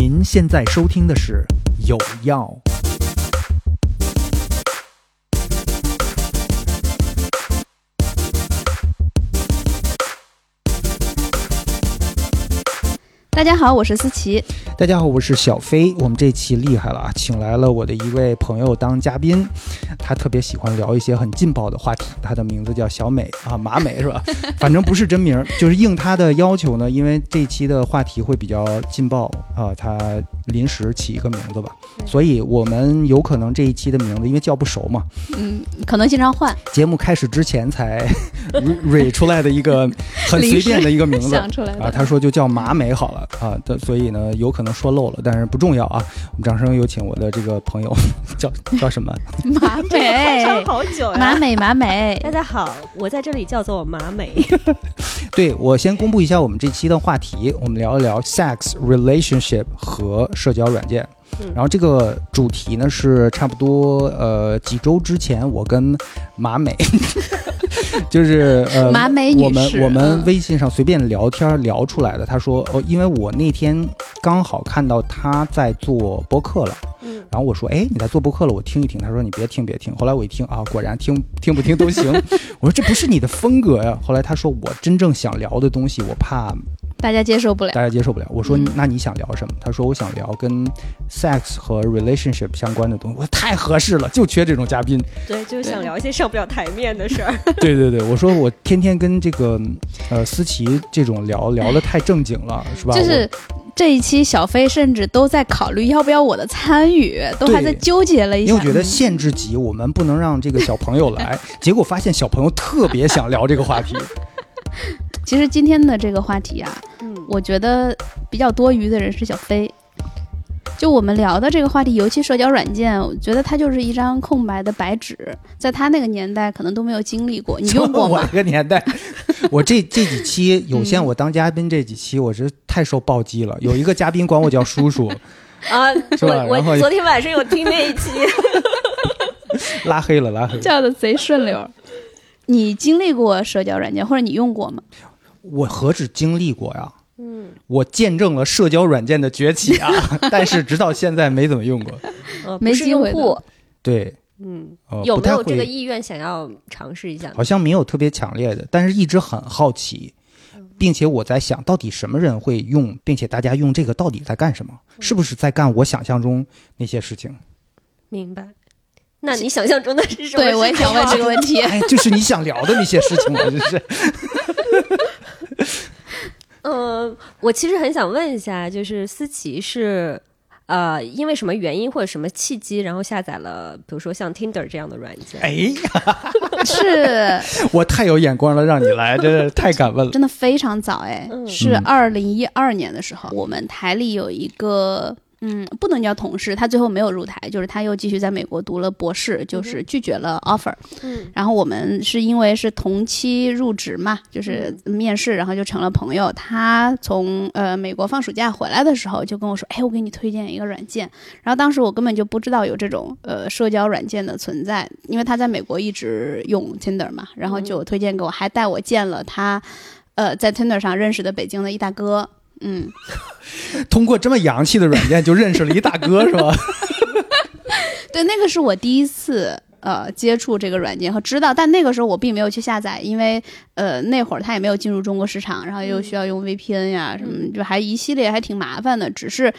您现在收听的是《有药》。大家好，我是思琪。大家好，我是小飞。我们这期厉害了啊，请来了我的一位朋友当嘉宾，他特别喜欢聊一些很劲爆的话题。他的名字叫小美啊，马美是吧？反正不是真名，就是应他的要求呢，因为这期的话题会比较劲爆啊，他临时起一个名字吧。所以我们有可能这一期的名字，因为叫不熟嘛，嗯，可能经常换。节目开始之前才 蕊出来的一个很随便的一个名字 想出来啊，他说就叫马美好了啊，的所以呢，有可能说漏了，但是不重要啊。我们掌声有请我的这个朋友，叫叫什么？马美，唱好久呀！马美，马美 大。家好，我在这里叫做马美。对我先公布一下我们这期的话题，我们聊一聊 sex relationship 和社交软件。嗯然后这个主题呢是差不多呃几周之前我跟马美，就是呃马美女我们我们嗯微信上随便聊天聊出来的。他说哦，因为我那天刚好看到他在做播客了。嗯，然后我说，哎，你在做播客了，我听一听。他说你别听别听。后来我一听啊，果然听听不听都行。我说这不是你的风格呀。后来他说我真正想聊的东西，我怕大家接受不了。大家接受不了。我说嗯那你想聊什么？他说我想聊跟 sex 和 relationship 相关的东西。我说太合适了，就缺这种嘉宾。对，就想聊一些上不了台面的事儿。对对对，我说我天天跟这个呃思琪这种聊聊的太正经了，是吧？就是这一期小飞甚至都在考虑要不要我的参与，都还在纠结了一下。因为我觉得嗯限制级，我们不能让这个小朋友来，结果发现小朋友特别想聊这个话题。其实今天的这个话题啊，嗯，我觉得比较多余的人是小飞。就我们聊的这个话题，尤其社交软件，我觉得它就是一张空白的白纸，在他那个年代可能都没有经历过。你用过吗我这？个年代，我这这几期有限，嗯我当嘉宾这几期，我是太受暴击了。有一个嘉宾管我叫叔叔，啊，是吧我我昨天晚上有听那一期，拉黑了，拉黑了。叫的贼顺溜。你经历过社交软件，或者你用过吗？我何止经历过呀，嗯，我见证了社交软件的崛起啊！但是直到现在没怎么用过。呃没机会的用户，对，嗯，呃，有没有这个，意愿想要尝试一下？好像没有特别强烈的，但是一直很好奇，并且我在想到底什么人会用，并且大家用这个到底在干什么？是不是在干我想象中那些事情？明白。那你想象中的是什么？对，我也想问这个。问题。哎，就是你想聊的那些事情嘛，就是。嗯，我其实很想问一下，就是思琪是。呃，因为什么原因或者什么契机，然后下载了，比如说像 Tinder 这样的软件？哎，是 我太有眼光了，让你来，真是太敢问了。真的非常早哎，嗯是嗯二零一二年的时候，我们台里有一个。嗯，不能叫同事，他最后没有入台，就是他又继续在美国读了博士，就是拒绝了 offer。嗯然后我们是因为是同期入职嘛，就是面试，然后就成了朋友。他从呃美国放暑假回来的时候，就跟我说：“哎，我给你推荐一个软件。”然后当时我根本就不知道有这种呃社交软件的存在，因为他在美国一直用 Tinder 嘛，然后就推荐给我，还带我见了他呃在 Tinder 上认识的北京的一大哥。嗯，通过这么洋气的软件就认识了一大哥，是吧？对，那个是我第一次呃接触这个软件和知道，但那个时候我并没有去下载，因为呃那会儿它也没有进入中国市场，然后又需要用 VPN 呀、什么，就还一系列还挺麻烦的。只是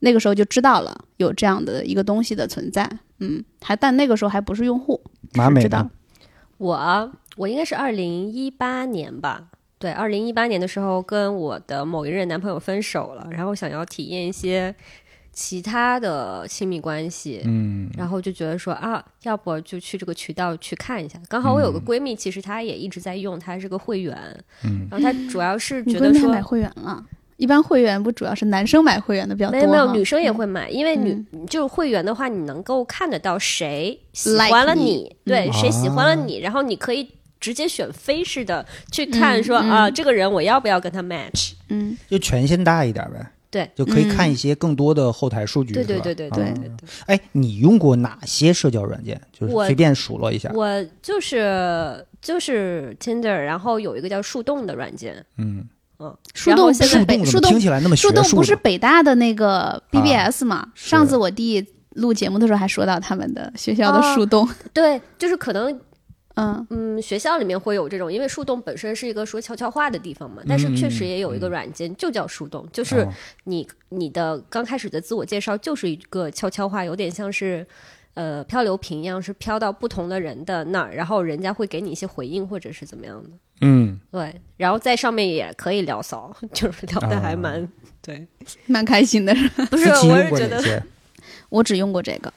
那个时候就知道了有这样的一个东西的存在，嗯，还但那个时候还不是用户，马美的？我啊我应该是二零一八年吧，对，二零一八年的时候跟我的某一任男朋友分手了，然后想要体验一些其他的亲密关系，嗯，然后就觉得说啊，要不就去这个渠道去看一下。刚好我有个嗯。闺蜜，其实她也一直在用，她是个会员，嗯。然后她主要是觉得说买会员了。一般会员不主要是男生买会员的比较多没有没有，女生也嗯会买，因为女、就是会员的话，你能够看得到谁喜欢了你你，对，嗯。谁喜欢了啊。你，然后你可以直接选非式的去看嗯说、嗯啊，这个人我要不要跟他 match？嗯，就权限大一点呗。对，就可以看一些更多的后台数据。对对对对对。哎，你用过哪些社交软件？就是随便数落一下。我就是就是 Tinder，然后有一个叫树洞的软件，嗯，嗯，树洞现在树是北树洞听起来那么学树洞不是？北大的那个 BBS 嘛？是上次我弟录节目的时候还说到他们的学校的哦树洞，对，就是可能嗯。嗯，学校里面会有这种，因为树洞本身是一个说悄悄话的地方嘛，但是确实也有一个软件就叫树洞，就是哦。你你的刚开始的自我介绍就是一个悄悄话，有点像是。呃，漂流瓶一样是飘到不同的人的那儿，然后人家会给你一些回应或者是怎么样的，嗯，对，然后在上面也可以聊骚，就是聊的还蛮、对，蛮开心的。不是，夫妻用我是觉得？我只用过这个，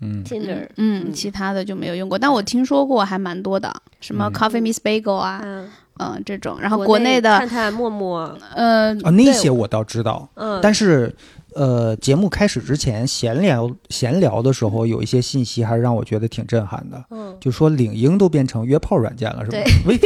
嗯。Tinder，嗯，其他的就没有用过，但我听说过还蛮多的，什么嗯。Coffee Miss Bagel 啊，嗯，嗯，这种，然后国内的看看、陌陌，呃，啊，那些我倒知道，嗯，但是呃，节目开始之前闲聊闲聊的时候，有一些信息还是让我觉得挺震撼的，嗯，就说领英都变成约炮软件了，是吧？对？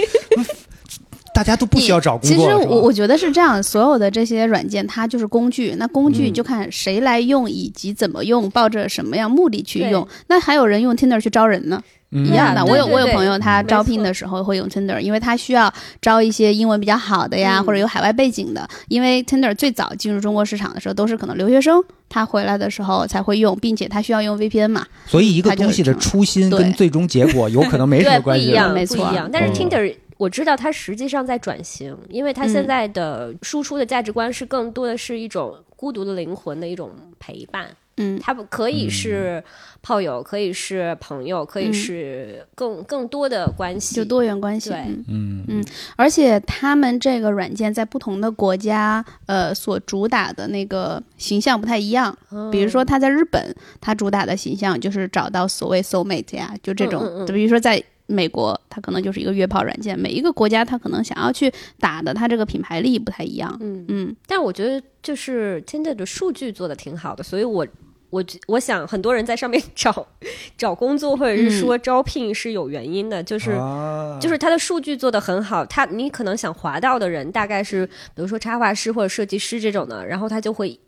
为大家都不需要找工作其实我我觉得是这样，所有的这些软件它就是工具，那工具嗯就看谁来用以及怎么用，抱着什么样目的去用。那还有人用 Tinder 去招人呢，嗯一样的。我有我有对对对朋友他招聘的时候会用 Tinder，因为他需要招一些英文比较好的呀，嗯或者有海外背景的。因为 Tinder 最早进入中国市场的时候都是可能留学生，他回来的时候才会用，并且他需要用 VPN 嘛。所以一个东西的初心跟最终结果有可能没 什么关系不。一样，没错。但是嗯 Tinder 我知道它实际上在转型，因为它现嗯在的输出的价值观是更多的是一种孤独的灵魂的一种陪伴。嗯，它不可以是炮友，可以是朋友，可以嗯是更更多的关系。就多元关系。对嗯嗯而且他们这个软件在不同的国家，呃，所主打的那个形象不太一样。嗯比如说他在日本，他主打的形象就是找到所谓 soul mate 呀，就这种。嗯嗯嗯比如说在美国，它可能就是一个约炮软件。每一个国家，它可能想要去打的，它这个品牌力不太一样。嗯，嗯，但我觉得就是 Tinder 的数据做的挺好的，所以我。我我想很多人在上面找找工作或者是说招聘是有原因的，就是啊就是它的数据做得很好，它你可能想滑到的人大概是比如说插画师或者设计师这种的，然后他就会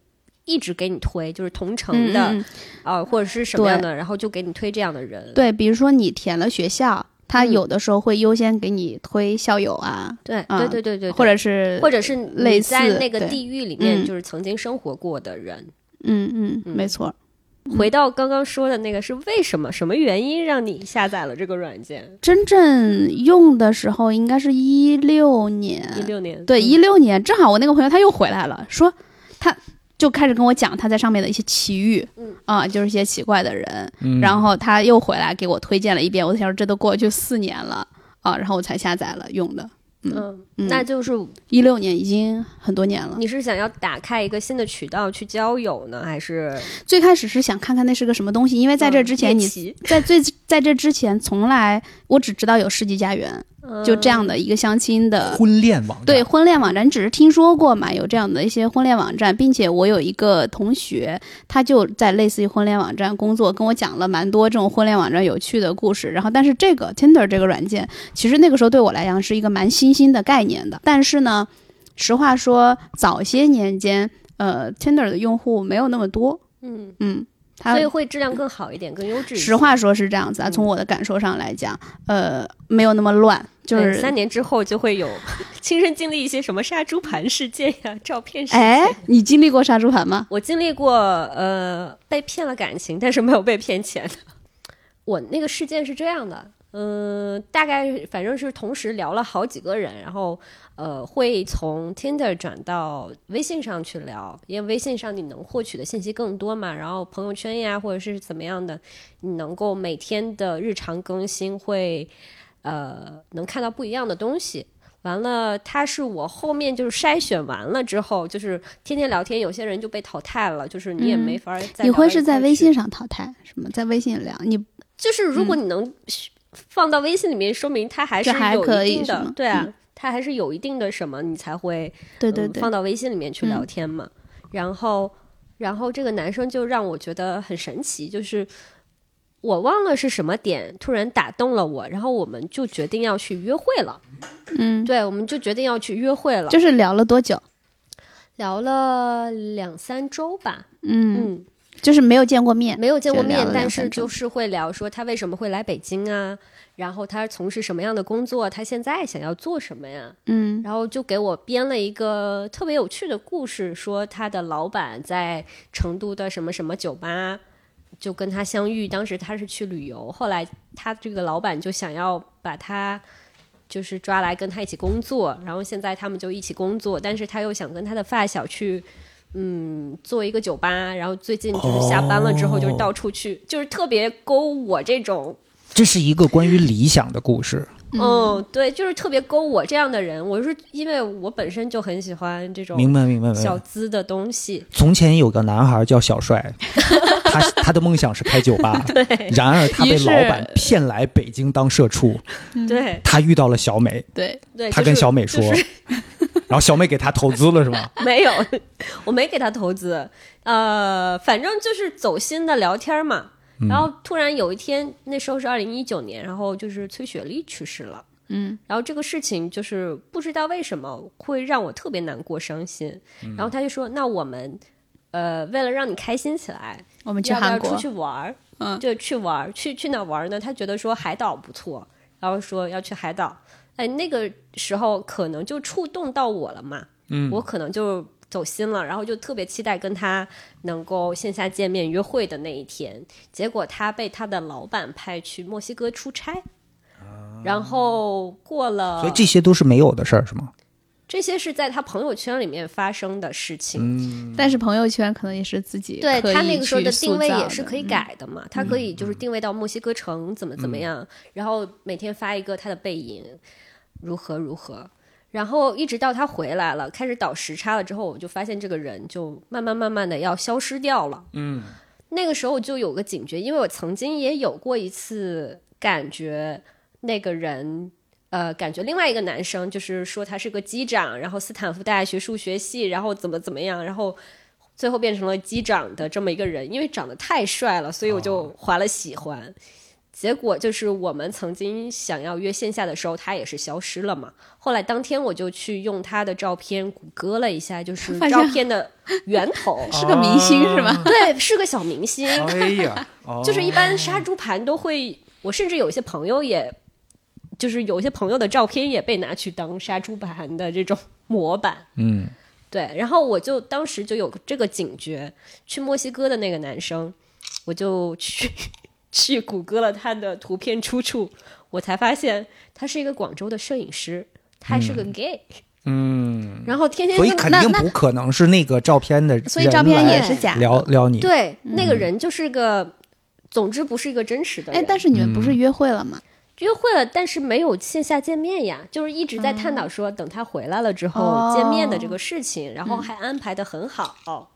一直给你推，就是同城的啊、或者是什么样的，然后就给你推这样的人。对，比如说你填了学校，它嗯。有的时候会优先给你推校友啊，对啊对对对对，或者是或者是类你在似那个地域里面嗯。就是曾经生活过的人。嗯嗯，嗯。没错。回到刚刚说的那个，是为什么什么原因让你下载了这个软件？真正用的时候应该是一六年，一六年，对，嗯。一六年正好我那个朋友他又回来了，说他就开始跟我讲他在上面的一些奇遇，嗯。啊，就是一些奇怪的人，嗯。然后他又回来给我推荐了一遍，我想说这都过去四年了啊，然后我才下载了用的，嗯，嗯那就是一六年已经很多年了。你是想要打开一个新的渠道去交友呢，还是？最开始是想看看那是个什么东西，因为在这之前你嗯在最在这之前从来我只知道有世纪佳缘，就这样的一个相亲的婚恋网站对婚恋网站，你只是听说过嘛，有这样的一些婚恋网站，并且我有一个同学，他就在类似于婚恋网站工作，跟我讲了蛮多这种婚恋网站有趣的故事。然后，但是这个 Tinder 这个软件，其实那个时候对我来讲是一个蛮新兴的概念的。但是呢，实话说，早些年间，呃，Tinder 的用户没有那么多，嗯，嗯，它所以会质量更好一点，更优质。实话说是这样子啊，嗯从我的感受上来讲，呃，没有那么乱，就是三年之后就会有亲身经历一些什么杀猪盘事件呀、照片事件。哎，你经历过杀猪盘吗？我经历过呃被骗了感情，但是没有被骗钱。我那个事件是这样的，嗯、大概反正是同时聊了好几个人，然后呃会从 Tinder 转到微信上去聊，因为微信上你能获取的信息更多嘛，然后朋友圈呀或者是怎么样的，你能够每天的日常更新会呃能看到不一样的东西。完了，他是我后面就是筛选完了之后，就是天天聊天，有些人就被淘汰了，就是你也嗯。没法再、你会是在微信，上淘汰什么？在微信聊你就是如果你能放到微信里面，说明他还是有一定的对啊，嗯他还是有一定的什么，你才会嗯对对对，放到微信里面去聊嗯天嘛。然后，然后这个男生就让我觉得很神奇，就是我忘了是什么点突然打动了我，然后我们就决定要去约会了。嗯，对，我们就决定要去约会了，就是聊了多久？聊了两三周吧。嗯，嗯，就是没有见过面，没有见过面但是就是会聊说他为什么会来北京啊，然后他从事什么样的工作，他现在想要做什么呀？嗯然后就给我编了一个特别有趣的故事，说他的老板在成都的什么什么酒吧就跟他相遇，当时他是去旅游，后来他这个老板就想要把他就是抓来跟他一起工作，然后现在他们就一起工作，但是他又想跟他的发小去。嗯，做一个酒吧，然后最近就是下班了之后，就是到处去，就是特别勾我这种这是一个关于理想的故事。嗯，对，就是特别勾我这样的人。我是因为我本身就很喜欢这种明白，明白，明小。资的东西。从前有个男孩叫小帅，他他的梦想是开酒吧，对然而他被老板骗来北京当社畜。对他遇到了小美，对，对，他跟小美说，就是 然后小美给他投资了，是吗？没有，我没给他投资。呃，反正就是走心的聊天嘛。嗯然后突然有一天，那时候是二零一九年，然后就是崔雪莉去世了。嗯，然后这个事情就是不知道为什么会让我特别难过、伤心。嗯然后他就说：“那我们，呃，为了让你开心起来，我们去要不要韩国出去玩儿？嗯就去玩儿，去去哪玩儿呢？他觉得说海岛不错，然后说要去海岛。哎，那个时候可能就触动到我了嘛，嗯我可能就走心了，然后就特别期待跟他能够线下见面约会的那一天。结果他被他的老板派去墨西哥出差，然后过了，啊所以这些都是没有的事儿，是吗？这些是在他朋友圈里面发生的事情。嗯，但是朋友圈可能也是自己对他那个时候的定位也是可以改的嘛，他可以就是定位到墨西哥城怎么怎么样，然后每天发一个他的背影，如何如何，然后一直到他回来了，开始倒时差了之后，我就发现这个人就慢慢慢慢的要消失掉了。嗯，那个时候我就有个警觉，因为我曾经也有过一次感觉那个人。呃，感觉另外一个男生就是说他是个机长，然后斯坦福大学数学系，然后怎么怎么样，然后最后变成了机长的这么一个人，因为长得太帅了，所以我就怀了喜欢。结果就是我们曾经想要约线下的时候，他也是消失了嘛。后来当天我就去用他的照片谷歌了一下，就 是照片的源头，是个明星是吗？对，是个小明星。哎呀，哦就是一般杀猪盘都会，我甚至有一些朋友也，就是有一些朋友的照片也被拿去当杀猪盘的这种模板。嗯，对，然后我就当时就有这个警觉，去墨西哥的那个男生，我就去去谷歌了他的图片出处，我才发现他是一个广州的摄影师，他是个 gay，嗯，然后天天所以跟肯定不可能是那个照片的人，所以照片也是假的。撩撩你。对那个人就是个，总之不是一个真实的人。哎，但是你们不嗯。是约会了吗？约会了，但是没有线下见面呀，就是一直在探讨说等他回来了之后哦。见面的这个事情，然后还安排的很好，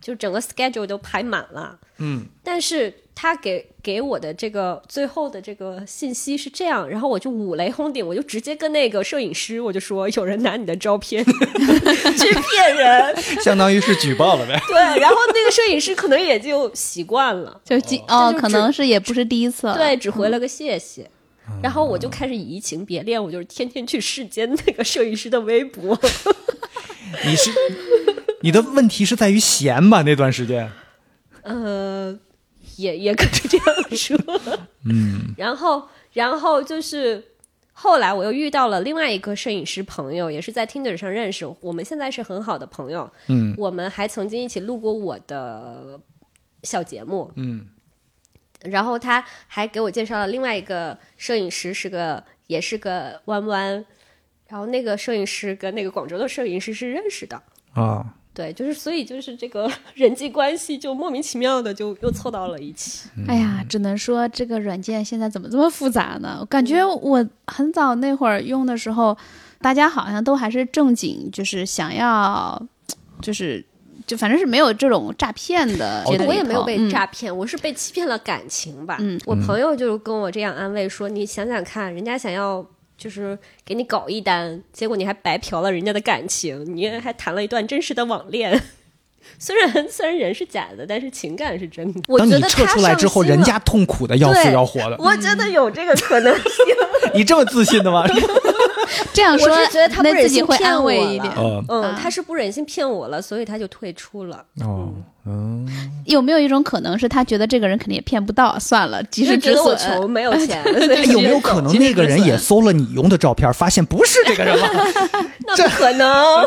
就整个 schedule 都排满了。嗯，但是他给给我的这个最后的这个信息是这样，然后我就五雷轰顶，我就直接跟那个摄影师我就说有人拿你的照片 去骗人，相当于是举报了呗。对，然后那个摄影师可能也就习惯了，就几哦，就可能是也不是第一次了。对，只回了个谢谢。然后我就开始移情别恋，我就是天天去世间那个摄影师的微博。你是你的问题是在于闲吧？那段时间，呃，也也可以这样说。嗯，然后，然后就是后来我又遇到了另外一个摄影师朋友，也是在 Tinder 上认识，我们现在是很好的朋友。嗯我们还曾经一起录过我的小节目。嗯然后他还给我介绍了另外一个摄影师，是个也是个弯弯。然后那个摄影师跟那个广州的摄影师是认识的。啊，对，就是所以就是这个 人际关系就莫名其妙的就又凑到了一起。哎呀，只能说这个软件现在怎么这么复杂呢？我感觉我很早那会儿用的时候，大家好像都还是正经，就是想要，就是就反正是没有这种诈骗的。我也没有被嗯诈骗，我是被欺骗了感情吧。嗯我朋友就跟我这样安慰说：“你想想看，人家想要就是给你搞一单，结果你还白嫖了人家的感情，你还谈了一段真实的网恋。虽然虽然人是假的，但是情感是真的。我当你觉得他撤出来之后，人家痛苦的要死对要活的。我觉得有这个可能性。你这么自信的吗？这样说，我是觉得他会安骗我了慰一点。嗯他是不忍心骗我了，所以他就退出了。哦嗯，有没有一种可能是他觉得这个人肯定也骗不到，算了，及时觉得我止损。穷没有 钱，有没有可能那个人也搜了你用的照片，发现不是这个人了？那不可能？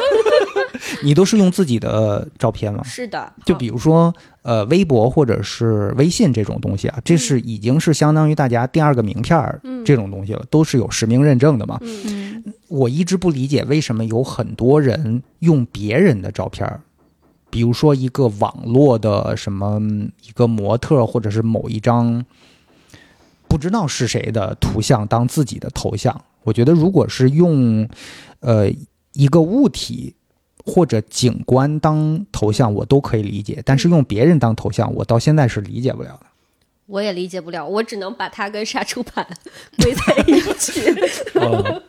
你都是用自己的照片吗？是的，就比如说，呃，微博或者是微信这种东西啊，这是已经是相当于大家第二个名片儿这种东西了，都是有实名认证的嘛。嗯，我一直不理解为什么有很多人用别人的照片儿，比如说一个网络的什么一个模特，或者是某一张不知道是谁的图像当自己的头像。我觉得如果是用呃一个物体或者警官当头像，我都可以理解，但是用别人当头像，我到现在是理解不了的。我也理解不了，我只能把它跟杀猪盘 归在一起。哦。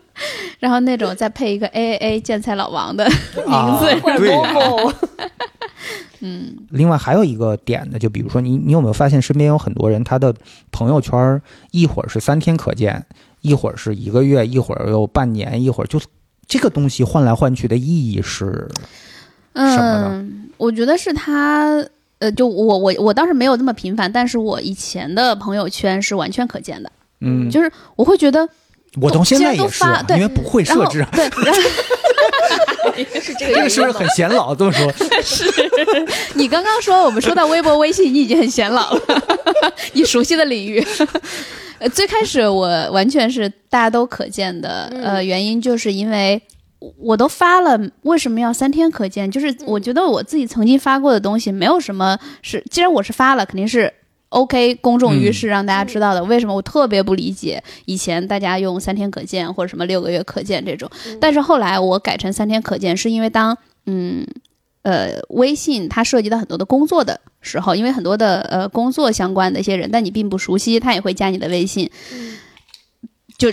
然后那种再配一个 A A A 建材老王的名啊字，对某某，嗯，另外还有一个点呢，就比如说你，你有没有发现身边有很多人，他的朋友圈一会儿是三天可见，一会儿是一个月，一会儿又半年，一会儿就这个东西换来换去的意义是，什么呢？嗯，我觉得是他。呃，就我我我当时没有那么频繁，但是我以前的朋友圈是完全可见的，嗯，就是我会觉得，我到现在也是既然都发，对因为不会设置啊，对，然后 是这个这个是不是很显老？这么说，是 你刚刚说我们说到微博、微信，你已经很显老了，你熟悉的领域。呃，最开始我完全是大家都可见的，呃，原因就是因为我都发了，为什么要三天可见？就是我觉得我自己曾经发过的东西，没有什么是，既然我是发了，肯定是 OK 公众于世，让大家知道的。为什么我特别不理解以前大家用三天可见或者什么六个月可见这种，但是后来我改成三天可见，是因为当嗯。呃，微信它涉及到很多的工作的时候，因为很多的呃工作相关的一些人，但你并不熟悉，他也会加你的微信。就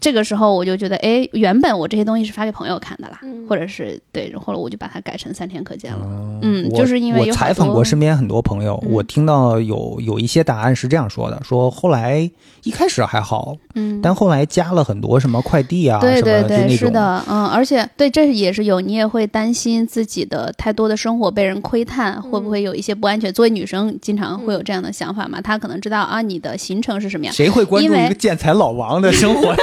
这个时候，我就觉得，哎，原本我这些东西是发给朋友看的啦，嗯或者是对，后来我就把它改成三天可见了。嗯就是因为采访过身边很多朋友，嗯我听到有有一些答案是这样说的：说后来一开始还好，嗯，但后来加了很多什么快递啊，对对什么的，对，是的，嗯，而且对，这也是有，你也会担心自己的太多的生活被人窥探，会不会有一些不安全？作为女生，经常会有这样的想法嘛？她可能知道啊，你的行程是什么样。谁会关注一个建材老王的生活？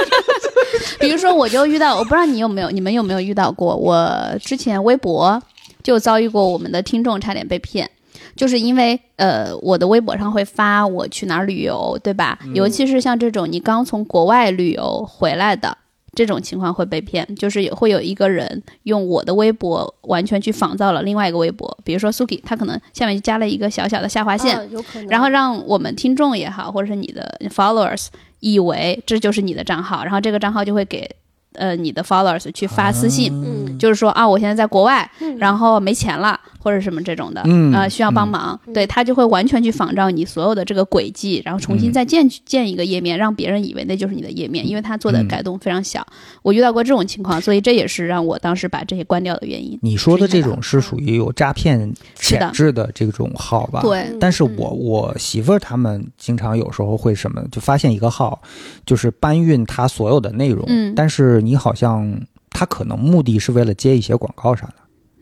比如说，我就遇到，我不知道你有没有，你们有没有遇到过？我之前微博就遭遇过我们的听众差点被骗，就是因为呃，我的微博上会发我去哪儿旅游，对吧？尤其是像这种你刚从国外旅游回来的。这种情况会被骗，就是会有一个人用我的微博完全去仿造了另外一个微博，比如说 Suki，他可能下面就加了一个小小的下划线，啊有可能。然后让我们听众也好，或者是你的 followers 以为这就是你的账号，然后这个账号就会给呃你的 followers 去发私信，嗯。就是说啊，我现在在国外，嗯。然后没钱了，或者什么这种的，嗯呃，需要帮忙，对他就会完全去仿照你所有的这个轨迹，然后重新再建、建一个页面，让别人以为那就是你的页面，因为他做的嗯改动非常小。我遇到过这种情况，所以这也是让我当时把这些关掉的原因。你说的这种是属于有诈骗潜质的这种号吧？。对，但是我我媳妇儿他们经常有时候会什么，就发现一个号，就是搬运他所有的内容，嗯但是你好像他可能目的是为了接一些广告啥的，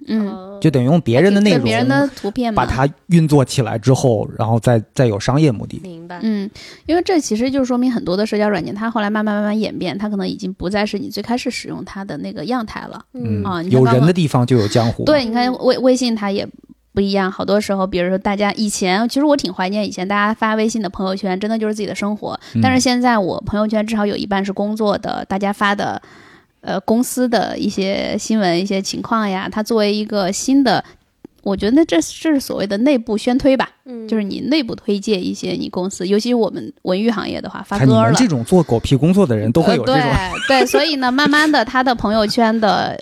嗯，嗯就等于用别人的内容别人的图片，把它运作起来之后，然后再再有商业目的。明白。嗯，因为这其实就说明很多的社交软件，它后来慢慢慢慢演变，它可能已经不再是你最开始使用它的那个样态了。嗯，有人的地方就有江湖。对，，你看微微信它也不一样，好多时候，比如说大家以前，其实我挺怀念以前大家发微信的朋友圈，真的就是自己的生活。嗯但是现在我朋友圈至少有一半是工作的，大家发的。呃，公司的一些新闻、一些情况呀，它作为一个新的，我觉得这这是所谓的内部宣推吧，嗯就是你内部推荐一些你公司，尤其我们文娱行业的话，发歌了，们这种做狗屁工作的人都会有这种。呃、对对，所以呢，慢慢的他的朋友圈的。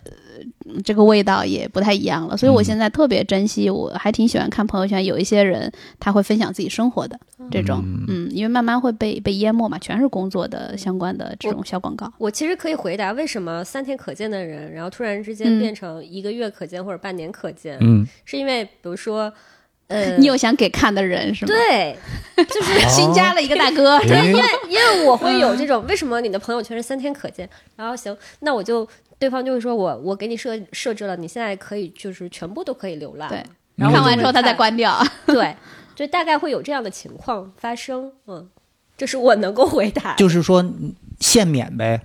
呃这个味道也不太一样了，所以我嗯。现在特别珍惜，我还挺喜欢看朋友圈，有一些人他会分享自己生活的这种，嗯。嗯，因为慢慢会被被淹没嘛，全是工作的相关的这种小广告。我其实可以回答为什么三天可见的人，然后突然之嗯。间变成一个月可见或者半年可见，嗯，是因为比如说，呃，你有想给看的人是吗？，对，就是新加了一个大哥，哦因为因为我会有这种，为什么你的朋友圈是三天可见？然后行，那我就对方就会说我我给你设设置了，你现在可以就是全部都可以浏览，对然后看完之后他再关掉。对，就大概会有这样的情况发生。嗯，这是我能够回答。就是说嗯限免呗。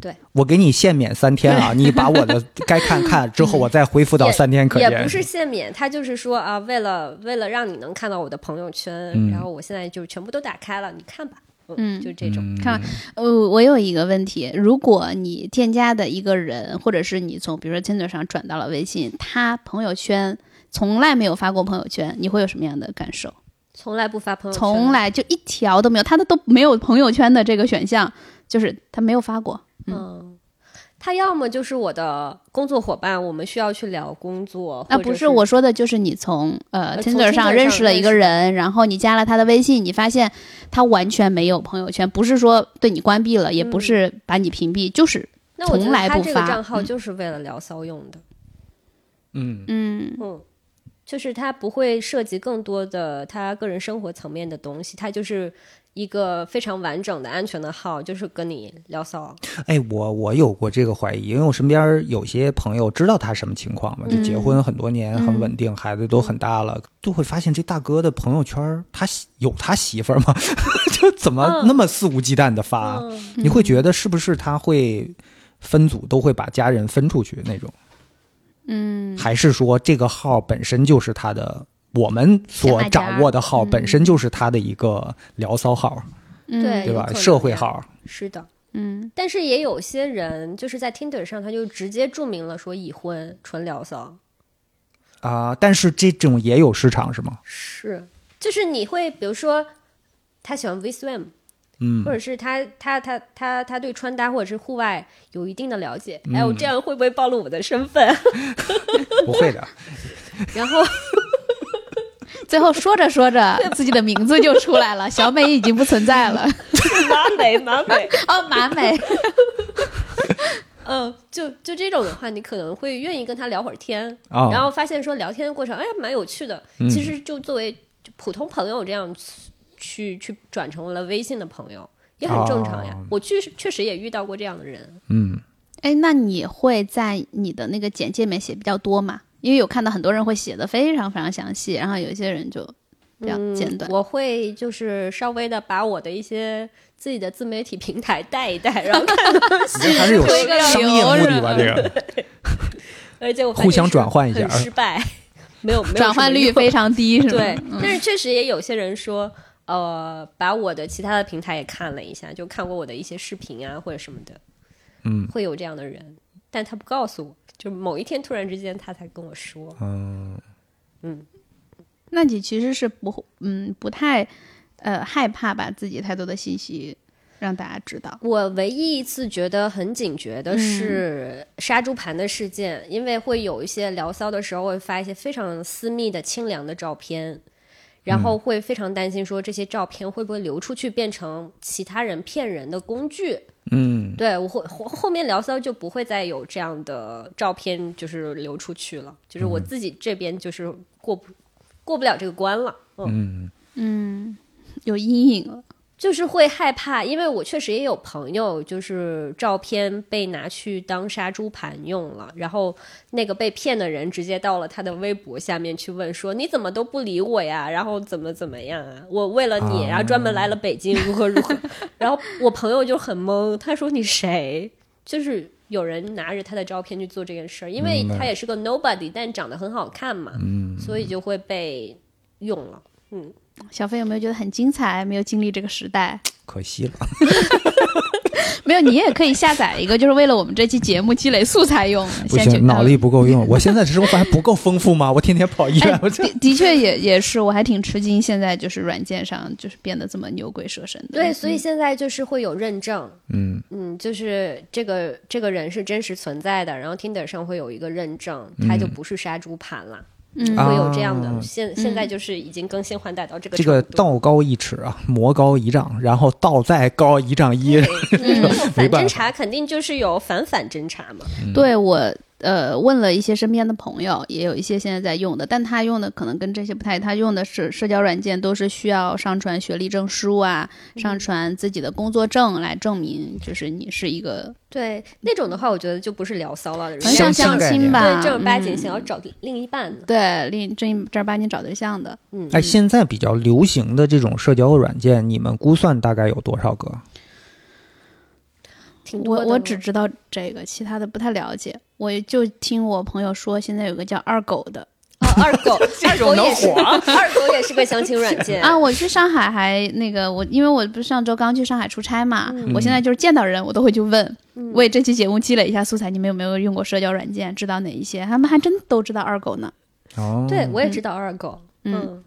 对，我给你限免三天啊，你把我的该看看之后，我再恢复到三天可以。也不是限免，他就是说啊，为了为了让你能看到我的朋友圈，嗯然后我现在就全部都打开了，你看吧。嗯就这种。嗯看呃，我有一个问题，如果你添加的一个人，或者是你从比如说 Tinder 上转到了微信，他朋友圈从来没有发过朋友圈，你会有什么样的感受？从来不发朋友圈，从来就一条都没有，他的都没有朋友圈的这个选项，就是他没有发过。嗯，他要么就是我的工作伙伴，我们需要去聊工作，那不是我说的，就是你从呃 Tinder 上上认识了一个人，然后你加了他的微信，你发现他完全没有朋友圈，不是说对你关闭了，也不是把你屏蔽，就是那我觉从得他这个来不发嗯账号就是为了聊骚用的，嗯。嗯。嗯，就是他不会涉及更多的他个人生活层面的东西，他就是一个非常完整的、安全的号，就是跟你聊骚。哎，我我有过这个怀疑，因为我身边有些朋友知道他什么情况嘛，就结婚很多年，很稳定，孩子都很大了，就会发现这大哥的朋友圈，他有他媳妇儿吗？就怎么那么肆无忌惮的发？嗯，你会觉得是不是他会分组都会把家人分出去那种？嗯还是说这个号本身就是他的？我们所掌握的号本身就是他的一个聊骚号，嗯对对吧社会号，是的。嗯但是也有些人就是在 Tinder 上，他就直接注明了说已婚，纯聊骚。啊、但是这种也有市场是吗？是，就是你会比如说他喜欢 V swim，嗯或者是他他他他他对穿搭或者是户外有一定的了解。嗯哎，我这样会不会暴露我的身份？不会的，然后最后说着说着，自己的名字就出来了，小美已经不存在了。马 美马美，哦，马美，嗯，就就这种的话，你可能会愿意跟他聊会儿天，啊、然后发现说聊天的过程，哎，蛮有趣的。嗯其实就作为普通朋友这样去去转成了微信的朋友，也很正常呀。哦我确实确实也遇到过这样的人。嗯，哎，那你会在你的那个简介里面写比较多吗？因为有看到很多人会写的非常非常详细，然后有一些人就比较简短。我会就是稍微的把我的一些自己的自媒体平台带一带，然后看你这还是有商业目的吧？这流个 而且互相是转换一下很失败，没有没有转换率非常常低，是吗？对，嗯但是确实也有些人说。呃，把我的其他的平台也看了一下，就看过我的一些视频啊或者什么的，嗯会有这样的人，但他不告诉我，就某一天突然之间他才跟我说，嗯。嗯，那你其实是不嗯不太呃害怕把自己太多的信息让大家知道。我唯一一次觉得很警觉的嗯。是杀猪盘的事件，因为会有一些聊骚的时候会发一些非常私密的清凉的照片，然后会非常担心说这些照片会不会流出去变成其他人骗人的工具。嗯对我会后后面聊骚就不会再有这样的照片就是流出去了，就是我自己这边就是过不过不了这个关了。嗯嗯嗯，有阴影了。就是会害怕，因为我确实也有朋友，就是照片被拿去当杀猪盘用了，然后那个被骗的人直接到了他的微博下面去问说：“你怎么都不理我呀？然后怎么怎么样啊？我为了你，啊然后专门来了北京，如何如何？” 然后我朋友就很懵，他说：“你谁？”就是有人拿着他的照片去做这件事儿，因为他也是个 nobody，但长得很好看嘛，嗯，所以就会被用了。嗯，小飞有没有觉得很精彩？没有经历这个时代，可惜了。没有，你也可以下载一个，就是为了我们这期节目积累素材用。不行，脑力不够用。我现在的生活还不够丰富吗？我天天跑医院，的的确也也是，我还挺吃惊，现在就是软件上就是变得这么牛鬼蛇神的。对，所以现在就是会有认证，嗯嗯，就是这个这个人是真实存在的，然后 Tinder 上会有一个认证，他就不是杀猪盘了，嗯啊会有这样的。啊现现在就是已经更新换代到这个这个道高一尺啊，魔高一丈，然后道再高一丈一。嗯反侦查肯定就是有反反侦查嘛，对我呃问了一些身边的朋友，也有一些现在在用的，但他用的可能跟这些不太，他用的是社交软件，都是需要上传学历证书啊，上传自己的工作证来证明，就是你是一个对那种的话，我觉得就不是聊骚了，人很家相像相亲吧，对正儿八经嗯想要找另一半的。对另正正儿八经找对象的。嗯，哎，现在比较流行的这种社交软件，你们估算大概有多少个？挺多的我我只知道这个，其他的不太了解。我就听我朋友说，现在有个叫二狗的哦，二狗，二狗也是，二狗也是个相亲软件啊。我去上海还那个我，因为我不是上周刚去上海出差嘛，嗯我现在就是见到人我都会去问，嗯为这期节目积累一下素材。你们有没有用过社交软件？知道哪一些？他们还真都知道二狗呢。哦，对，我也知道二狗，嗯嗯，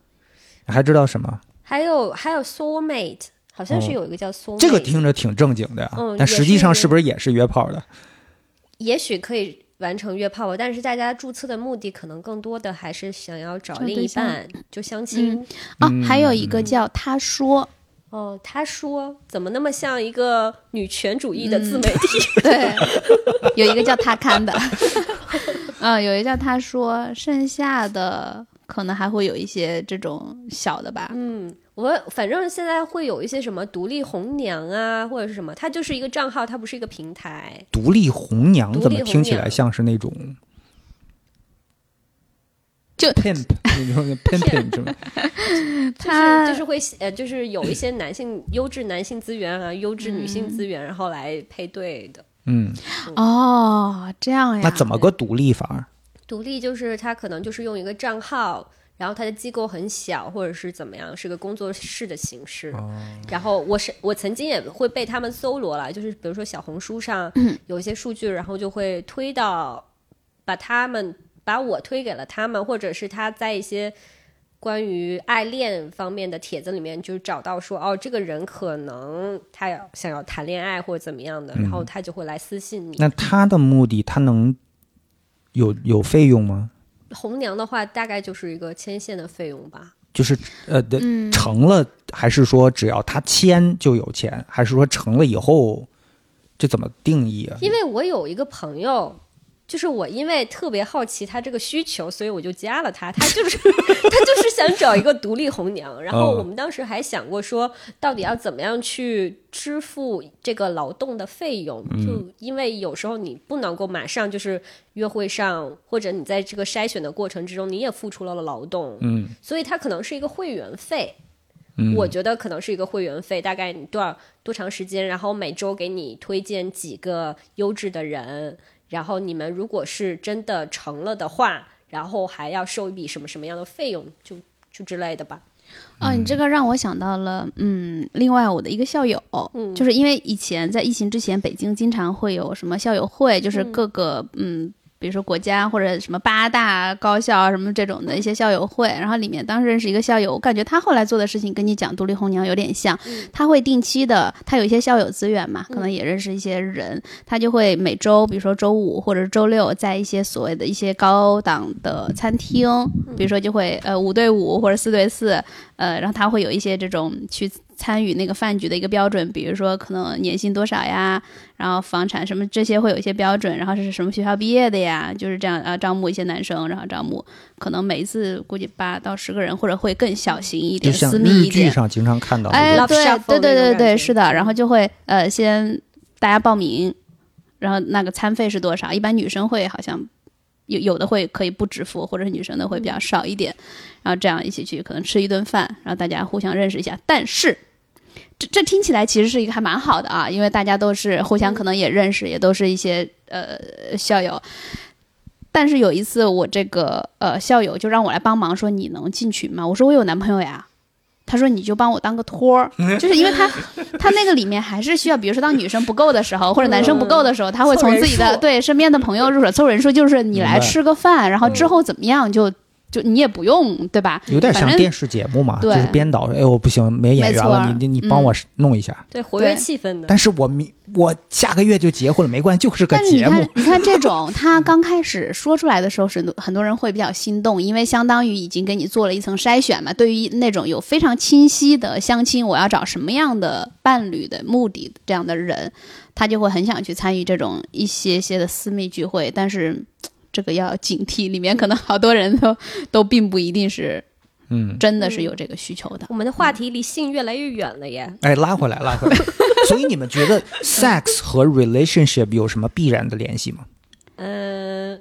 还知道什么？还有还有 soul mate，好像是有一个叫哦这个听着挺正经的呀，嗯但实际上是是不是也是约炮的？也许可以完成约炮吧，但是大家注册的目的可能更多的还是想要找另一半，就相亲。啊，嗯还有一个叫他说，哦，他说怎么那么像一个女权主义的自媒体？对，有一个叫他看的，嗯，有一个叫他说，剩下的可能还会有一些这种小的吧。嗯，我反正现在会有一些什么独立红娘啊，或者是什么，它就是一个账号，它不是一个平台。独立红娘怎么听起来像是那种 就 pimp 那种 pimping 是吗？就是他就是会呃，就是有一些男性优质男性资源啊，优质女性资源，然后来配对的。嗯，哦，这样呀？那怎么个独立法？独立就是他可能就是用一个账号，然后他的机构很小，或者是怎么样，是个工作室的形式。哦然后我是我曾经也会被他们搜罗了，就是比如说小红书上有一些数据，然后就会推到把他们把我推给了他们，或者是他在一些。关于爱恋方面的帖子里面，就找到说，哦，这个人可能他要想要谈恋爱或者怎么样的，然后他就会来私信你。那他的目的，他能有有费用吗？红娘的话，大概就是一个牵线的费用吧。就是呃，的嗯，成了，还是说只要他签就有钱，还是说成了以后，这怎么定义啊？因为我有一个朋友，就是我因为特别好奇他这个需求，所以我就加了他。他就是他就是想找一个独立红娘。然后哦我们当时还想过说，到底要怎么样去支付这个劳动的费用？就因为有时候你不能够马上就是约会上，或者你在这个筛选的过程之中，你也付出了劳动，嗯所以它可能是一个会员费。嗯，我觉得可能是一个会员费，大概你多少多长时间，然后每周给你推荐几个优质的人，然后你们如果是真的成了的话，然后还要收一笔什么什么样的费用，就就之类的吧。哦，你这个让我想到了，嗯，另外我的一个校友，嗯就是因为以前在疫情之前，北京经常会有什么校友会，就是嗯各个嗯比如说国家或者什么八大高校啊什么这种的一些校友会，然后里面当时认识一个校友，我感觉他后来做的事情跟你讲独立红娘有点像，嗯他会定期的，他有一些校友资源嘛，可能也认识一些人，他就会每周，比如说周五或者是周六，在一些所谓的一些高档的餐厅，比如说就会呃五对五或者四对四，呃，然后他会有一些这种去参与那个饭局的一个标准，比如说可能年薪多少呀，然后房产什么这些会有一些标准，然后是什么学校毕业的呀，就是这样啊，招募一些男生，然后招募可能每一次估计八到十个人，或者会更小型一点、私密一点。剧上经常看到哎，对对对对对，是的，然后就会呃先大家报名，然后那个餐费是多少？一般女生会好像有有的会可以不支付，或者是女生的会比较少一点，然后这样一起去可能吃一顿饭，然后大家互相认识一下。但是这这听起来其实是一个还蛮好的啊，因为大家都是互相可能也认识，也都是一些呃校友。但是有一次，我这个呃校友就让我来帮忙，说你能进群吗？我说我有男朋友呀。他说你就帮我当个托儿，就是因为他他那个里面还是需要，比如说当女生不够的时候，或者男生不够的时候，他会从自己的对身边的朋友入手凑人数，就是你来吃个饭，然后之后怎么样就就你也不用对吧？有点像电视节目嘛，就是编导，哎我不行，没演员了，你你你帮我弄一下。对，活跃气氛的。但是我明我下个月就结婚了，没关系，就是个节目看，。你看这种，他刚开始说出来的时候，是很多人会比较心动，因为相当于已经给你做了一层筛选嘛。对于那种有非常清晰的相亲，我要找什么样的伴侣的目的这样的人，他就会很想去参与这种一些些的私密聚会。但是这个要警惕，里面可能好多人都 都并不一定是嗯，真的是有这个需求的。我们的话题离性越来越远了耶。哎，拉回来，拉回来。所以你们觉得 sex 和 relationship 有什么必然的联系吗？呃，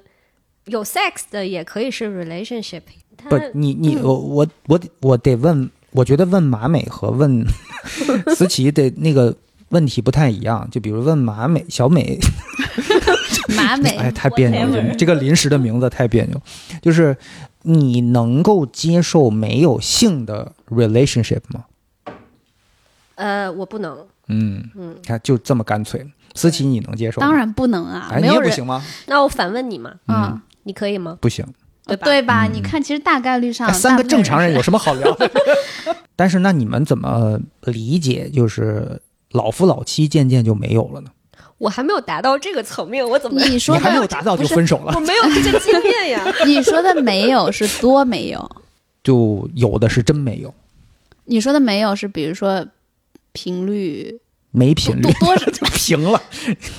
有 sex 的也可以是 relationship。不，你你我我我我得问，我觉得问马美和问 思琪的那个问题不太一样。就比如问马美、小美，马美，哎，太别扭了这个临时的名字太别扭。就是你能够接受没有性的 relationship 吗？呃，我不能。嗯嗯，看就这么干脆。思琪，你能接受？当，然不能啊，哎，你没有人也不行吗？那我反问你嘛，嗯，你可以吗？不行。对吧对吧？嗯你看，其实大概率上哎，三个正常人有有什么好聊的？但是那你们怎么理解就是老夫老妻渐渐就没有了呢？我还没有达到这个层面，我怎么你 说你还没有，达到就分手了我，没有这个经验呀？你说的没有是多没有？就有的是真没有，你说的没有是比如说频率没频率多多少 就平了，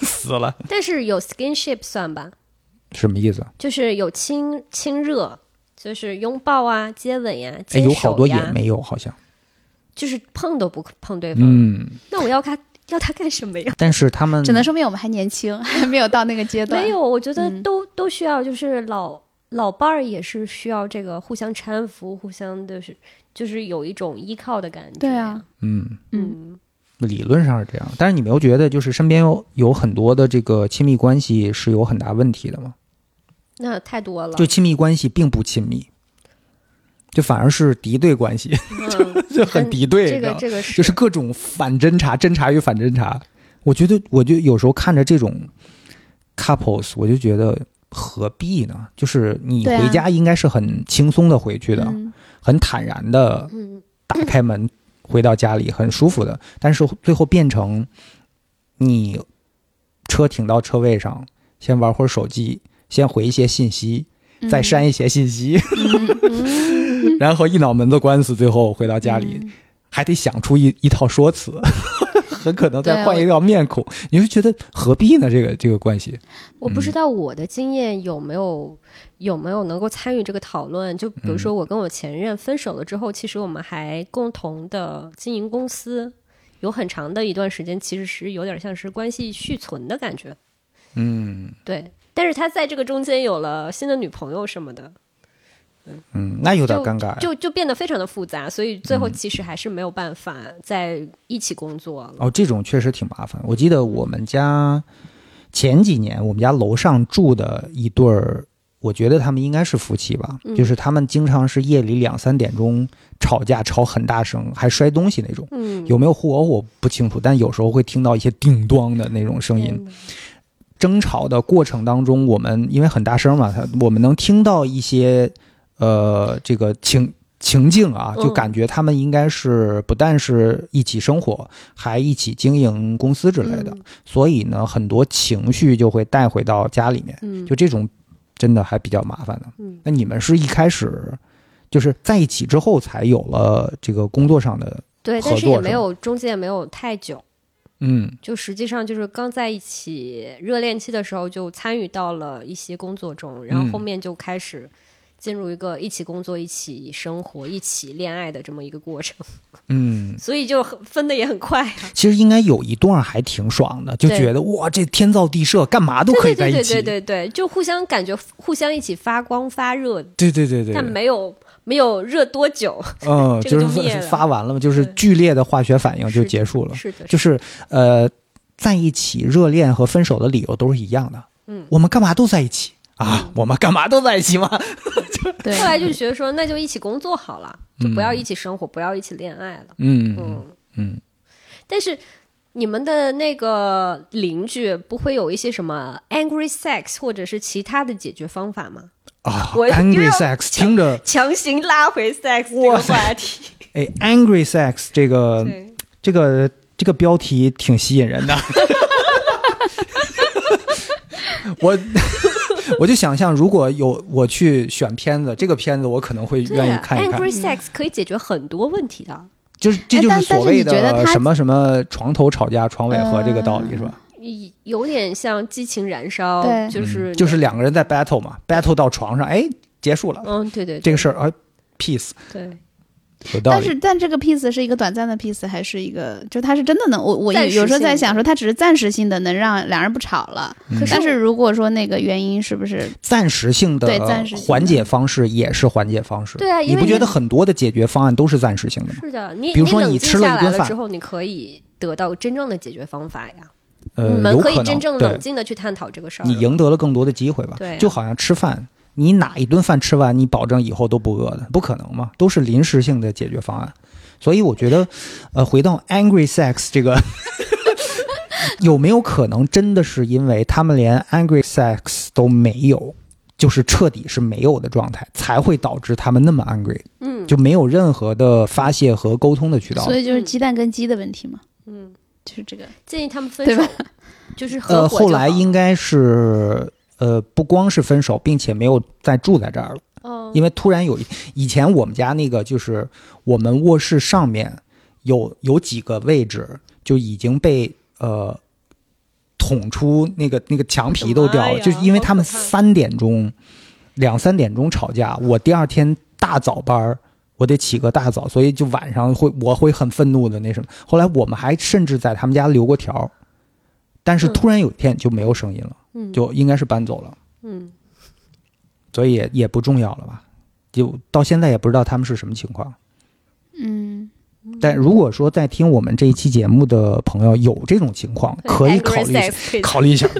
死了，但是有 skinship 算吧，什么意思？就是有亲亲热，就是拥抱啊、接吻呀、哎，有好多，也没有，好像，就是碰都不碰对方。嗯，那我要他要他干什么呀？但是他们只能说明我们还年轻，还 没有到那个阶段。没有，我觉得嗯都、都需要，就是老老伴儿也是需要这个互相搀扶，互相就是就是有一种依靠的感觉。对啊，嗯，嗯，理论上是这样，但是你没有觉得就是身边有有很多的这个亲密关系是有很大问题的吗？那太多了。就亲密关系并不亲密，就反而是敌对关系，嗯，就很敌对，这个这个是就是各种反侦查、侦查与反侦查。我觉得，我就有时候看着这种 couples，我就觉得何必呢？就是你回家应该是很轻松的回去的，嗯很坦然的嗯打开门回到家里，很舒服的。但是最后变成你车停到车位上，先玩会儿手机，先回一些信息，再删一些信息，嗯 然后一脑门子官司，最后回到家里。嗯还得想出一一套说辞，很可能再换一套面孔，你会觉得何必呢？这个这个关系，我不知道我的经验有没有有没有能够参与这个讨论。就比如说，我跟我前任分手了之后，其实我们还共同的经营公司，有很长的一段时间，其实是有点像是关系续存的感觉。嗯对，但是他在这个中间有了新的女朋友什么的，嗯，那有点尴尬呀。就就变得非常的复杂，所以最后其实还是没有办法在一起工作了。哦，这种确实挺麻烦。我记得我们家前几年，我们家楼上住的一对儿，我觉得他们应该是夫妻吧，嗯就是他们经常是夜里两三点钟吵架，吵很大声，还摔东西那种。嗯，有没有互殴我不清楚，但有时候会听到一些叮咣的那种声音。争吵的过程当中，我们因为很大声嘛，他我们能听到一些呃这个情情境啊，嗯。就感觉他们应该是不但是一起生活，还一起经营公司之类的，嗯。所以呢，很多情绪就会带回到家里面，嗯，就这种真的还比较麻烦的。嗯。那你们是一开始就是在一起之后才有了这个工作上的，对，但是也没有中间也没有太久。嗯。就实际上就是刚在一起热恋期的时候就参与到了一些工作中，然后嗯。后面就开始进入一个一起工作、一起生活、一起恋爱的这么一个过程，嗯，所以就很分的也很快、啊。其实应该有一段还挺爽的，就觉得哇，这天造地设，干嘛都可以在一起。对对对对对对，就互相感觉互相一起发光发热，对对对对但没有没有热多久。嗯，就 就是发完了嘛，就是剧烈的化学反应就结束了。是的，就是呃，在一起热恋和分手的理由都是一样的。嗯我们干嘛都在一起啊？我们干嘛都在一起吗？对，后来就觉得说，那就一起工作好了，就不要嗯一起生活，不要一起恋爱了。嗯嗯。嗯，但是你们的那个邻居不会有一些什么 angry sex 或者是其他的解决方法吗？啊我，angry sex 听着，强行拉回 sex 这个话题。哎，angry sex 这个，这个这个标题挺吸引人的。我 我就想象，如果有我去选片子，这个片子我可能会愿意看一看。Angry sex 可以解决很多问题的。就是这就是所谓的什么什么床头吵架床尾和这个道理是吧？有有点像激情燃烧，对就是、嗯就是两个人在 battle 嘛，battle 到床上，哎，结束了，嗯，对对，这个事儿，啊，peace 对。但是但这个 piece 是一个短暂的 piece，还是一个就他是真的能我我有时有时候在想说，他只是暂时性的能让两人不吵了。嗯可是但是如果说那个原因是不是暂时性的对暂时缓解方式也是缓解方式。对啊，你因为不觉得很多的解决方案都是暂时性的吗？是的？你比如说你冷静吃了一顿饭下来了之后，你可以得到真正的解决方法呀。呃，你们可以真正冷静的去探讨这个事儿。你赢得了更多的机会吧。对啊就好像吃饭，你哪一顿饭吃完，你保证以后都不饿的，不可能嘛？都是临时性的解决方案。所以我觉得，呃，回到 angry sex 这个，有没有可能真的是因为他们连 angry sex 都没有，就是彻底是没有的状态，才会导致他们那么 angry，嗯，就没有任何的发泄和沟通的渠道所。以就是鸡蛋跟鸡的问题嘛？嗯，就是这个。建议他们分对手吧，就是 合呃，后来应该是呃，不光是分手，并且没有再住在这儿了。嗯，因为突然有一以前我们家那个就是我们卧室上面有有几个位置就已经被呃捅出那个那个墙皮都掉了，就是因为他们三点钟两三点钟吵架，我第二天大早班儿我得起个大早，所以就晚上会我会很愤怒的那什么。后来我们还甚至在他们家留过条，但是嗯突然有一天就没有声音了，嗯就应该是搬走了。嗯，所以也也不重要了吧？就到现在也不知道他们是什么情况。嗯，但如果说在听我们这一期节目的朋友有这种情况，可以考虑考虑一下。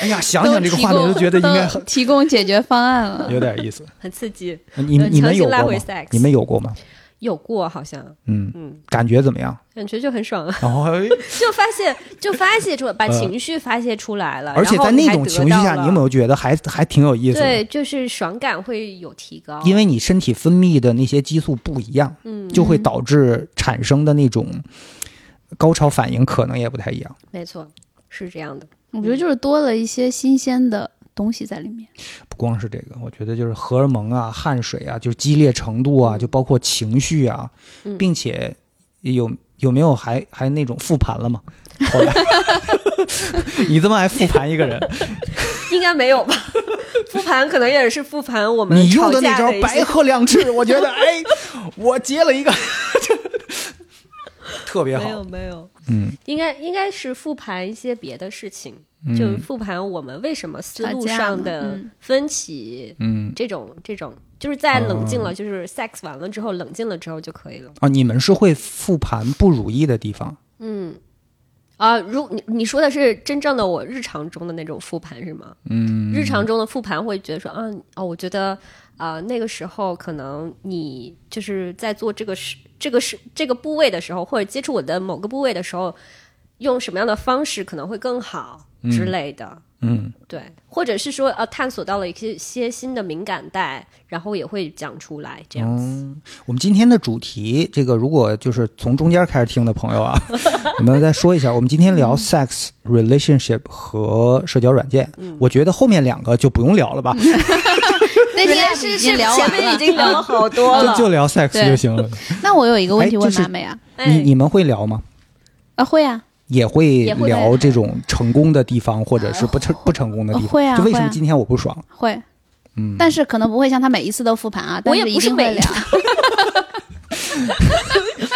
哎呀，想想这个画面就觉得应该很提供解决方案了。有点意思。很刺激，你呃你们有过吗？你们有过吗？有过好像，嗯，嗯，感觉怎么样？感觉就很爽。啊，然后，哎。就发泄就发泄出来，把呃。情绪发泄出来了，而且在那种情绪下，你有没有觉得还还挺有意思的？对，就是爽感会有提高，因为你身体分泌的那些激素不一样，嗯，就会导致产生的那种高潮反应可能也不太一样。没错，是这样的，我觉得就是多了一些新鲜的东西在里面。不光是这个，我觉得就是荷尔蒙啊、汗水啊，就是激烈程度啊，嗯就包括情绪啊，嗯并且有有没有还还那种复盘了吗？后来 你这么爱复盘一个人，应该没有吧？复盘可能也是复盘我们你用的那招白鹤两翅，我觉得哎，我接了一个，特别好。没有，没有，嗯，应该应该是复盘一些别的事情，嗯。就是复盘我们为什么思路上的嗯分歧，嗯。这种这种，就是在冷静了，哦。就是 sex 完了之后，冷静了之后就可以了。啊，你们是会复盘不如意的地方，嗯，啊，如你你说的是真正的我日常中的那种复盘是吗？嗯，日常中的复盘会觉得说，啊哦，我觉得啊、那个时候可能你就是在做这个事、这个是、这个部位的时候，或者接触我的某个部位的时候，用什么样的方式可能会更好之类的。嗯。对，或者是说呃，探索到了一些些新的敏感带，然后也会讲出来这样子。嗯，我们今天的主题，这个如果就是从中间开始听的朋友啊，我们再说一下，我们今天聊 sex relationship 和社交软件，我觉得后面两个就不用聊了吧，那天是是聊，前面已经聊了好多 了。就就聊 sex 就行了。那我有一个问题问哎就是马美啊，哎你你们会聊吗？啊会啊，也会聊这种成功的地方，或者是不成不成功的地方。会啊为什么今天我不爽？会，嗯，但是可能不会像他每一次都复盘啊，但我也不是一定会聊每一次。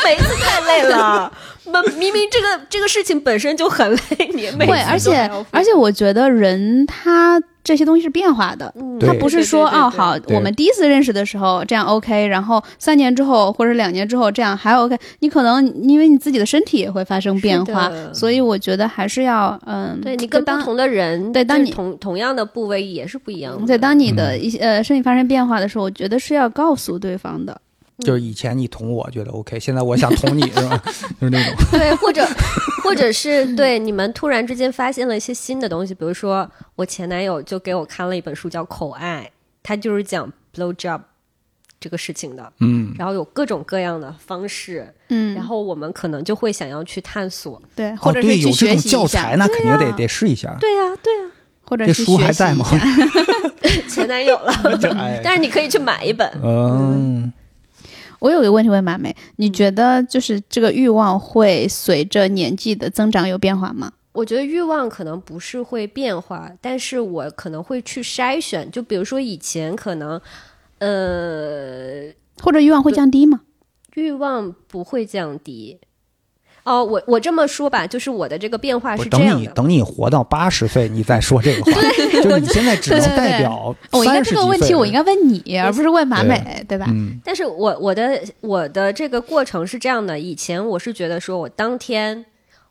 每次太累了，明明明这个这个事情本身就很累，你会，而且而且我觉得人他这些东西是变化的，嗯他不是说哦好，我们第一次认识的时候这样 OK，然后三年之后或者两年之后这样还 OK，你可能因为你自己的身体也会发生变化所以我觉得还是要嗯，对你跟不当同的人，对当你同同样的部位也是不一样的。对当你嗯的一些呃身体发生变化的时候，我觉得是要告诉对方的。就是以前你捅我觉得 OK，现在我想捅你 是吧？就是那种。对，或者 或者是对你们突然之间发现了一些新的东西，比如说我前男友就给我看了一本书叫《口爱》，他就是讲 blow job 这个事情的，嗯，然后有各种各样的方式，嗯，然后我们可能就会想要去探索。对，哦或者是对，有去这种学习一下教材，，那肯定得啊得试一下。对呀、对呀、或者这是学习书还在吗一下？前男友了，哎但是你可以去买一本。嗯，我有个问题问马梅，你觉得就是这个欲望会随着年纪的增长有变化吗？我觉得欲望可能不是会变化，但是我可能会去筛选。就比如说以前可能，呃，或者欲望会降低吗？欲望不会降低。哦，我我这么说吧，就是我的这个变化是这样的。你等你活到八十岁，你再说这个话。就你现在只能对对对代表我应该三十几岁这个问题，我应该问你，而不是问马美，对吧？嗯但是我我的我的这个过程是这样的，以前我是觉得说我当天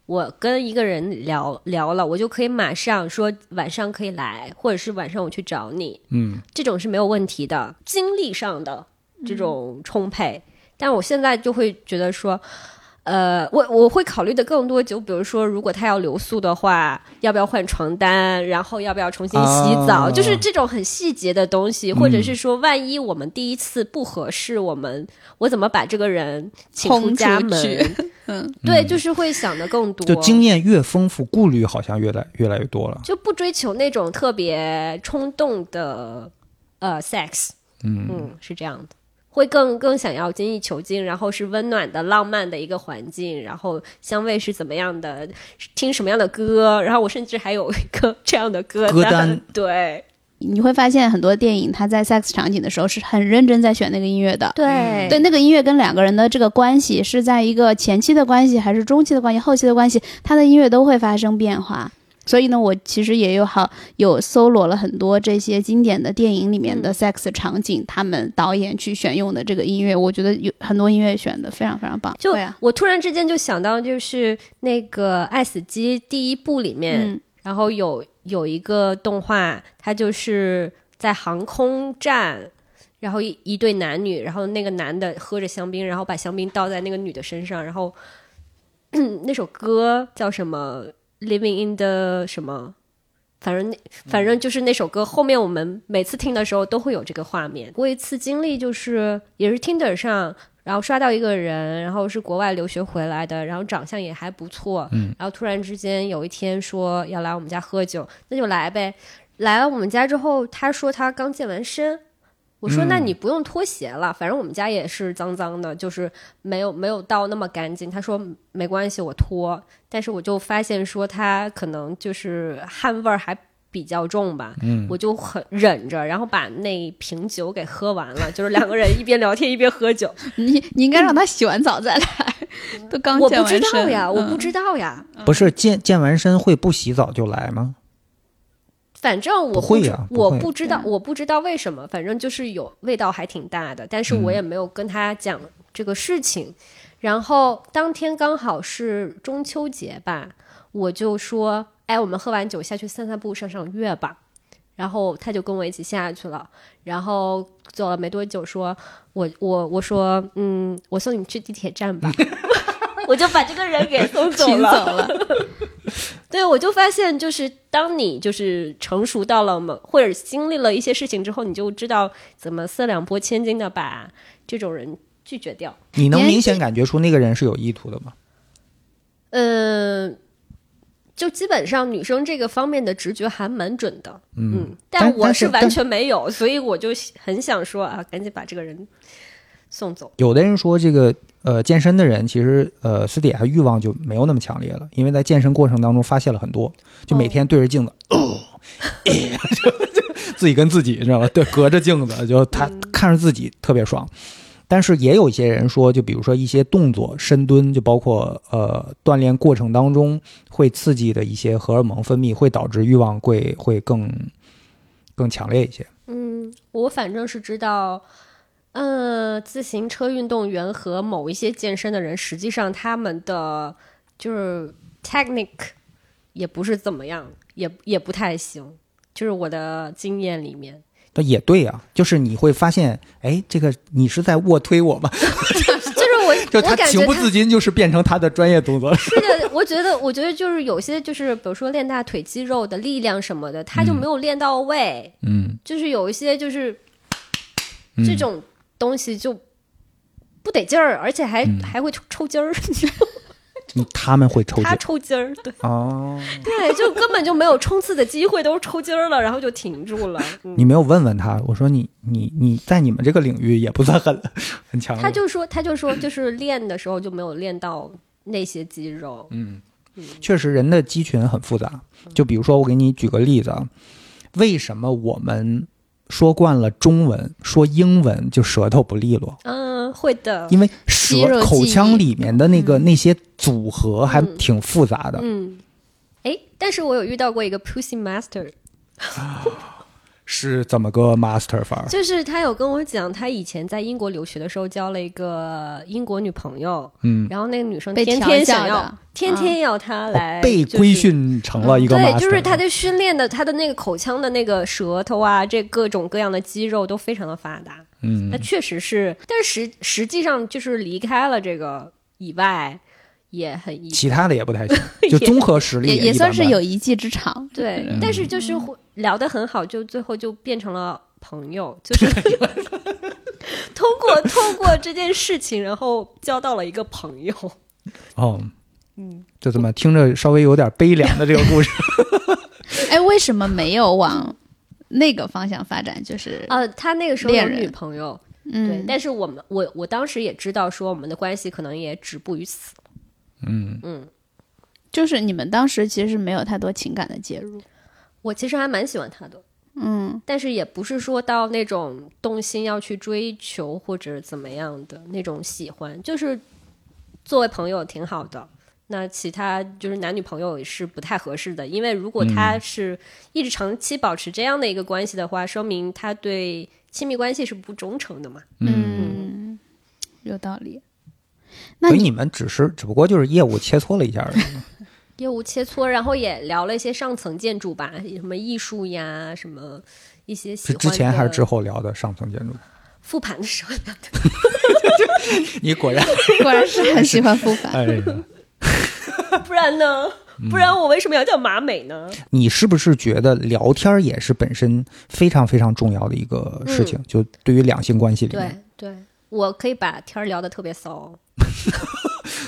我跟一个人聊聊了，我就可以马上说晚上可以来，或者是晚上我去找你，嗯这种是没有问题的，精力上的这种充沛。但我现在就会觉得说，呃，我我会考虑的更多，就比如说，如果他要留宿的话，要不要换床单，然后要不要重新洗澡，啊就是这种很细节的东西，嗯或者是说，万一我们第一次不合适，我们我怎么把这个人请出家门？嗯，对，嗯。就是会想的更多，就经验越丰富，顾虑好像越来越来越多了。就不追求那种特别冲动的呃 sex，嗯。嗯，是这样的，会更更想要精益求精，然后是温暖的、浪漫的一个环境，然后香味是怎么样的，听什么样的歌，然后我甚至还有一个这样的歌歌单对 你会发现很多电影，它在 sex 场景的时候是很认真在选那个音乐的。对对，那个音乐跟两个人的这个关系是在一个前期的关系，还是中期的关系、后期的关系，它的音乐都会发生变化。所以呢，我其实也有好有搜罗了很多这些经典的电影里面的 sex 场景，他们导演去选用的这个音乐，我觉得有很多音乐选的非常非常棒。就啊，我突然之间就想到，就是那个《爱死机》第一部里面，嗯。然后有有一个动画，它就是在航空站，然后一一对男女，然后那个男的喝着香槟，然后把香槟倒在那个女的身上，然后、嗯、那首歌叫什么？Living in the 什么？反正那反正就是那首歌，后面我们每次听的时候都会有这个画面。过一次经历就是也是 Tinder 上，然后刷到一个人，然后是国外留学回来的，然后长相也还不错，嗯，然后突然之间有一天说要来我们家喝酒，那就来呗。来了我们家之后，他说他刚健完身，我说嗯那你不用脱鞋了，反正我们家也是脏脏的，就是没有没有到那么干净。他说没关系，我脱。但是我就发现说他可能就是汗味儿还比较重吧，嗯，我就很忍着，然后把那瓶酒给喝完了，就是两个人一边聊天一边喝酒。你你应该让他洗完澡再来，都刚我不知道呀，我嗯不知道呀，不是健健完身会不洗澡就来吗？反正我不会我不知道，我不知道为什么，反正就是有味道还挺大的，但是嗯我也没有跟他讲这个事情。然后当天刚好是中秋节吧，我就说，哎，我们喝完酒下去散散步、赏赏月吧。然后他就跟我一起下去了，然后走了没多久说，我我我说，嗯，我送你去地铁站吧，我就把这个人给送走了。走了。对，我就发现，就是当你就是成熟到了嘛或者经历了一些事情之后，你就知道怎么四两拨千斤的把这种人拒绝掉。你能明显感觉出那个人是有意图的吗？嗯，就基本上女生这个方面的直觉还蛮准的，嗯，但但我是完全没有，所以我就很想说啊，赶紧把这个人送走。有的人说这个呃健身的人其实呃私底下欲望就没有那么强烈了，因为在健身过程当中发泄了很多，就每天对着镜子，就就自己跟自己你知道吧？对，隔着镜子就他看着自己特别爽。但是也有一些人说，就比如说一些动作深蹲，就包括呃锻炼过程当中会刺激的一些荷尔蒙分泌，会导致欲望会会更更强烈一些。嗯，我反正是知道，呃，自行车运动员和某一些健身的人，实际上他们的就是 technique 也不是怎么样，也也不太行。就是我的经验里面，那也对啊、就是你会发现，哎，这个你是在卧推我吗？就是我 就他情不自禁就是变成他的专业动作了。是的，我觉得，我觉得就是有些就是，比如说练大腿肌肉的力量什么的，他就没有练到位。嗯，就是有一些就是嗯这种东西就不得劲儿，而且还、嗯还会抽抽筋儿，嗯他们会抽他筋抽筋儿，对哦。对，就根本就没有冲刺的机会，都是抽筋儿了，然后就停住了。嗯你没有问问他，我说你你你在你们这个领域也不算很很强。他就说，他就说，就是练的时候就没有练到那些肌肉。嗯，确实人的肌群很复杂。就比如说，我给你举个例子啊，为什么我们说惯了中文，说英文就舌头不利落？嗯，会的。因为舌口腔里面的那个嗯那些组合还挺复杂的。嗯，哎，但是我有遇到过一个 Pussy Master，是怎么个 master 法？就是他有跟我讲，他以前在英国留学的时候交了一个英国女朋友，嗯，然后那个女生天天想要，天天要他来、哦被规训成了一个 master，对，就是他的训练的，他的那个口腔的那个舌头啊，这各种各样的肌肉都非常的发达。嗯那确实是，但是实实际上就是离开了这个以外，也很一其他的也不太行，就综合实力也也算是有一技之长。对，嗯但是就是会聊得很好，就最后就变成了朋友，就是 通过通过这件事情，然后交到了一个朋友。哦。嗯，就这么听着稍微有点悲凉的这个故事。哎，为什么没有往那个方向发展？就是呃，他那个时候有女朋友，对，嗯，但是我们我我当时也知道说我们的关系可能也止步于此。嗯，嗯，就是你们当时其实是没有太多情感的介入。我其实还蛮喜欢他的，嗯，但是也不是说到那种动心要去追求或者怎么样的那种喜欢，就是作为朋友挺好的。那其他就是男女朋友也是不太合适的，因为如果他是一直长期保持这样的一个关系的话，说明他对亲密关系是不忠诚的嘛。嗯，有道理。那你所以你们只是只不过就是业务切磋了一下而已。业务切磋，然后也聊了一些上层建筑吧，什么艺术呀，什么一些喜是欢之前还是之后？后聊的上层建筑？复盘的时候聊的。你果然，果然是很喜欢复盘。哎呀，不然呢？不然我为什么要叫马美呢？你是不是觉得聊天儿也是本身非常非常重要的一个事情？就对于两性关系里对面对，我可以把天儿聊得特别骚，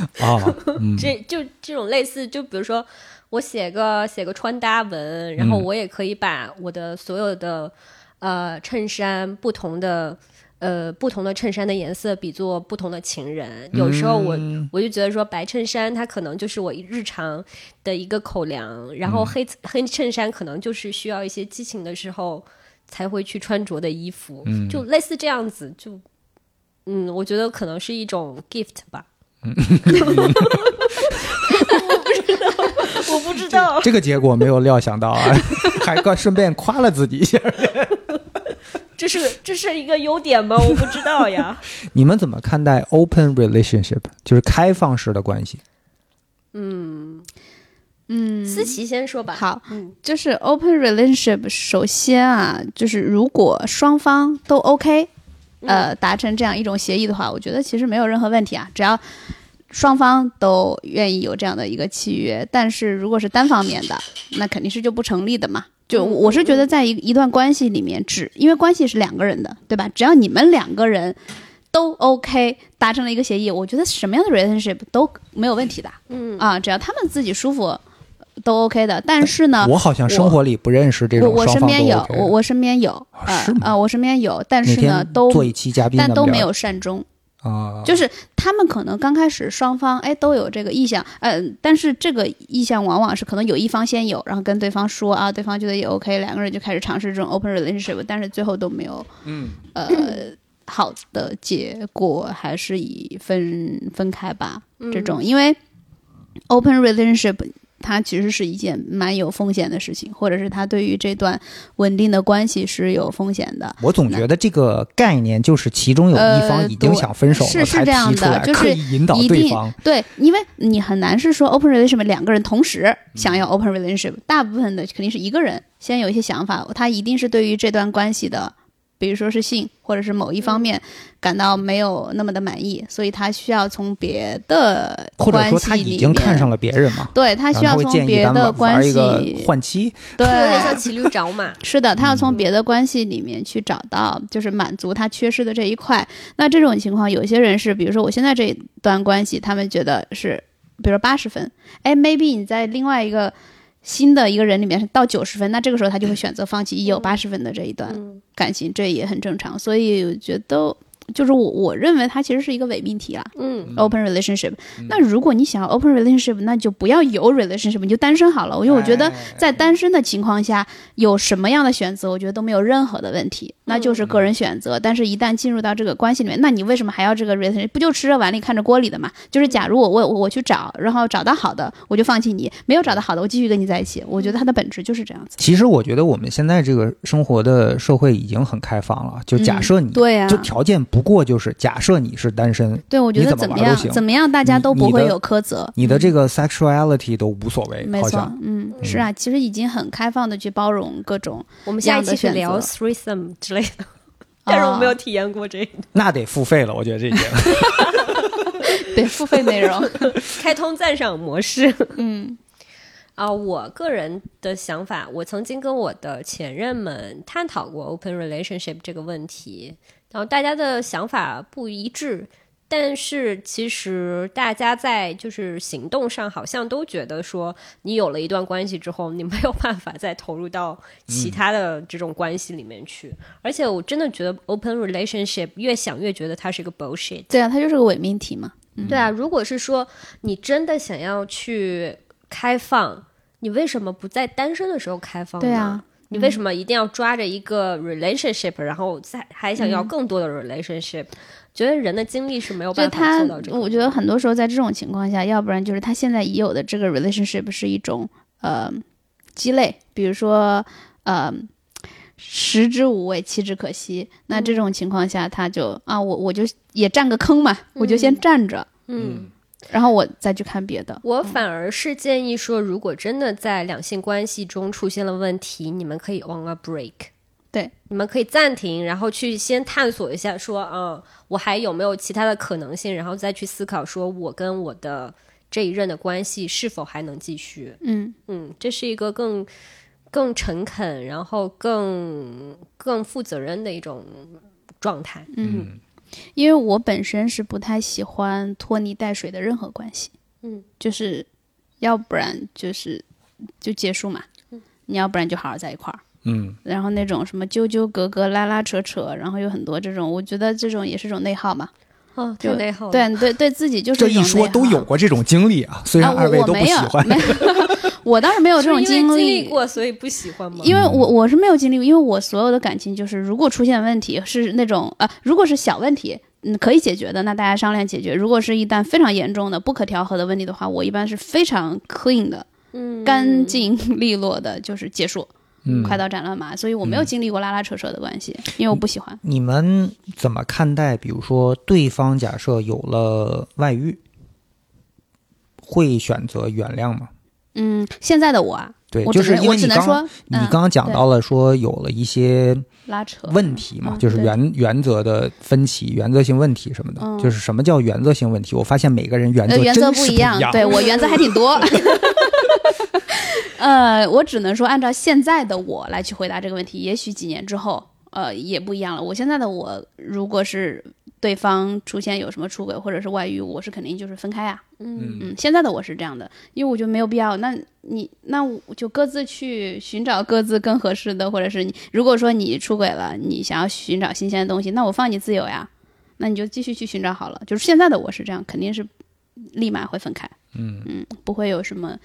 啊，嗯 这就这种类似，就比如说我写个写个穿搭文，然后嗯我也可以把我的所有的呃衬衫不同的。呃，不同的衬衫的颜色比作不同的情人。有时候我、嗯我就觉得说，白衬衫它可能就是我日常的一个口粮，然嗯后黑、黑衬衫可能就是需要一些激情的时候才会去穿着的衣服，嗯就类似这样子。就嗯，我觉得可能是一种 gift 吧。我不知道，这个结果没有料想到啊，还刚顺便夸了自己一下。这是这是一个优点吗？我不知道呀。你们怎么看待 open relationship，就是开放式的关系？嗯，嗯，思琪先说吧。好，嗯就是 open relationship，首先啊，就是如果双方都 OK，呃，达成这样一种协议的话，我觉得其实没有任何问题啊，只要双方都愿意有这样的一个契约。但是如果是单方面的，那肯定是就不成立的嘛。就嗯我是觉得，在一一段关系里面，只因为关系是两个人的，对吧？只要你们两个人都 OK，达成了一个协议，我觉得什么样的 relationship 都没有问题的嗯啊，只要他们自己舒服，都 OK 的。但是呢，我好像生活里不认识这我我种双方都身边有，我我身边有，呃是吗呃，我身边有，但是呢，都做一期嘉宾，但都没有善终，啊，就是他们可能刚开始双方哎都有这个意向，呃，但是这个意向往往是可能有一方先有，然后跟对方说啊，对方觉得也 OK，两个人就开始尝试这种 open relationship，但是最后都没有嗯呃好的结果，还是以分分开吧。嗯这种，因为 open relationship 它其实是一件蛮有风险的事情，或者是他对于这段稳定的关系是有风险的。我总觉得这个概念就是其中有一方呃已经想分手是才是这样的就是引导一定对方。对，因为你很难是说 open relationship 两个人同时想要 open relationship，大部分的肯定是一个人先有一些想法，他一定是对于这段关系的比如说是性或者是某一方面感到没有那么的满意，所以他需要从别的或者关说他已系里面，经看上了别人嘛，对他需要从别的关系，换妻，对，有点像骑驴找马。是的，他要嗯从别的关系里面去找到，就是满足他缺失的这一块。那这种情况，有些人是，比如说我现在这一段关系，他们觉得是，比如说八十分，哎，maybe 你在另外一个新的一个人里面是到九十分，那这个时候他就会选择放弃已有八十分的这一段嗯感情，这也很正常。所以我觉得。就是我我认为它其实是一个伪命题啦嗯，，open relationship。那如果你想要 open relationship，那就不要有 relationship，你就单身好了。因为我觉得哎在单身的情况下，有什么样的选择，我觉得都没有任何的问题，那就是个人选择。但是，一旦进入到这个关系里面，那你为什么还要这个 relationship？不就吃着碗里看着锅里的嘛？就是假如我我我我去找，然后找到好的，我就放弃你；没有找到好的，我继续跟你在一起。我觉得它的本质就是这样子。其实我觉得我们现在这个生活的社会已经很开放了，就假设你、对呀、就条件不过就是假设你是单身，对，我觉得怎么样玩都行怎么样，大家都不会有苛责。你的这个 sexuality 都无所谓，没错，嗯，是啊，其实已经很开放的去包容各种，我们下一期去聊 threesome 之类的，但是我没有啊体验过这个。那得付费了，我觉得这节得 付费内容，开通赞赏模式。嗯啊、我个人的想法，我曾经跟我的前任们探讨过 open relationship 这个问题，然后大家的想法不一致，但是其实大家在就是行动上好像都觉得说，你有了一段关系之后，你没有办法再投入到其他的这种关系里面去，而且我真的觉得 open relationship 越想越觉得它是一个 bullshit。对啊，它就是个伪命题嘛。对啊，如果是说你真的想要去开放，你为什么不在单身的时候开放呢？对啊，你为什么一定要抓着一个 relationship，然后再还想要更多的 relationship？、觉得人的精力是没有办法做到这个。我觉得很多时候在这种情况下，要不然就是他现在已有的这个 relationship 是一种呃鸡肋，比如说呃食之无味，弃之可惜。那这种情况下，他就啊，我我就也占个坑嘛，我就先占着，嗯，然后我再去看别的。我反而是建议说，如果真的在两性关系中出现了问题，你们可以 on a break。对，你们可以暂停，然后去先探索一下说，嗯，我还有没有其他的可能性，然后再去思考，说我跟我的这一任的关系是否还能继续。嗯嗯，这是一个更更诚恳，然后更更负责任的一种状态。嗯，因为我本身是不太喜欢拖泥带水的任何关系，嗯，就是要不然就是就结束嘛，嗯你要不然就好好在一块儿。嗯，然后那种什么纠纠葛葛、拉拉扯扯，然后有很多这种，我觉得这种也是种内耗嘛。哦，就内耗。对对对自己就是这一说都有过这种经历啊，虽然啊，二位都不我我没有，喜欢，没有 我倒是没有这种经历历过，所以不喜欢吗？因为我我是没有经历过，因为我所有的感情就是，如果出现问题是那种呃，如果是小问题，嗯，可以解决的，那大家商量解决；如果是一旦非常严重的、不可调和的问题的话，我一般是非常 clean 的、嗯干净利落的，就是结束，嗯，快刀斩乱麻。所以我没有经历过拉拉扯扯的关系，因为我不喜欢。你们怎么看待？比如说，对方假设有了外遇，会选择原谅吗？嗯，现在的我啊，对，我就是我只因为你刚能说，嗯你刚刚讲到了说有了一些拉扯问题嘛，就是原原则的分歧、原则性问题什么的。嗯就是什么叫原则性问题？我发现每个人原则呃，原则不一样，对我原则还挺多。呃，我只能说按照现在的我来去回答这个问题，也许几年之后，呃，也不一样了。我现在的我，如果是对方出现有什么出轨或者是外遇，我是肯定就是分开啊。嗯嗯，现在的我是这样的，因为我觉得没有必要。那你那我就各自去寻找各自更合适的，或者是你如果说你出轨了，你想要寻找新鲜的东西，那我放你自由呀，那你就继续去寻找好了。就是现在的我是这样，肯定是立马会分开。嗯嗯，不会有什么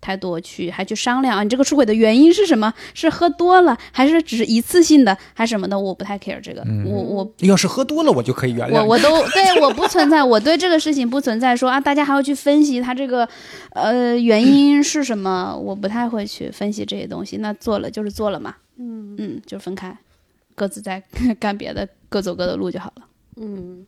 太多去还去商量啊，你这个出轨的原因是什么？是喝多了，还是只是一次性的，还是什么的？我不太 care 这个，嗯我我要是喝多了，我就可以原谅。我我都对我不存在，我对这个事情不存在说啊，大家还要去分析他这个呃原因是什么，我不太会去分析这些东西。那做了就是做了嘛，嗯嗯，就分开，各自在 干别的，各走各的路就好了。嗯，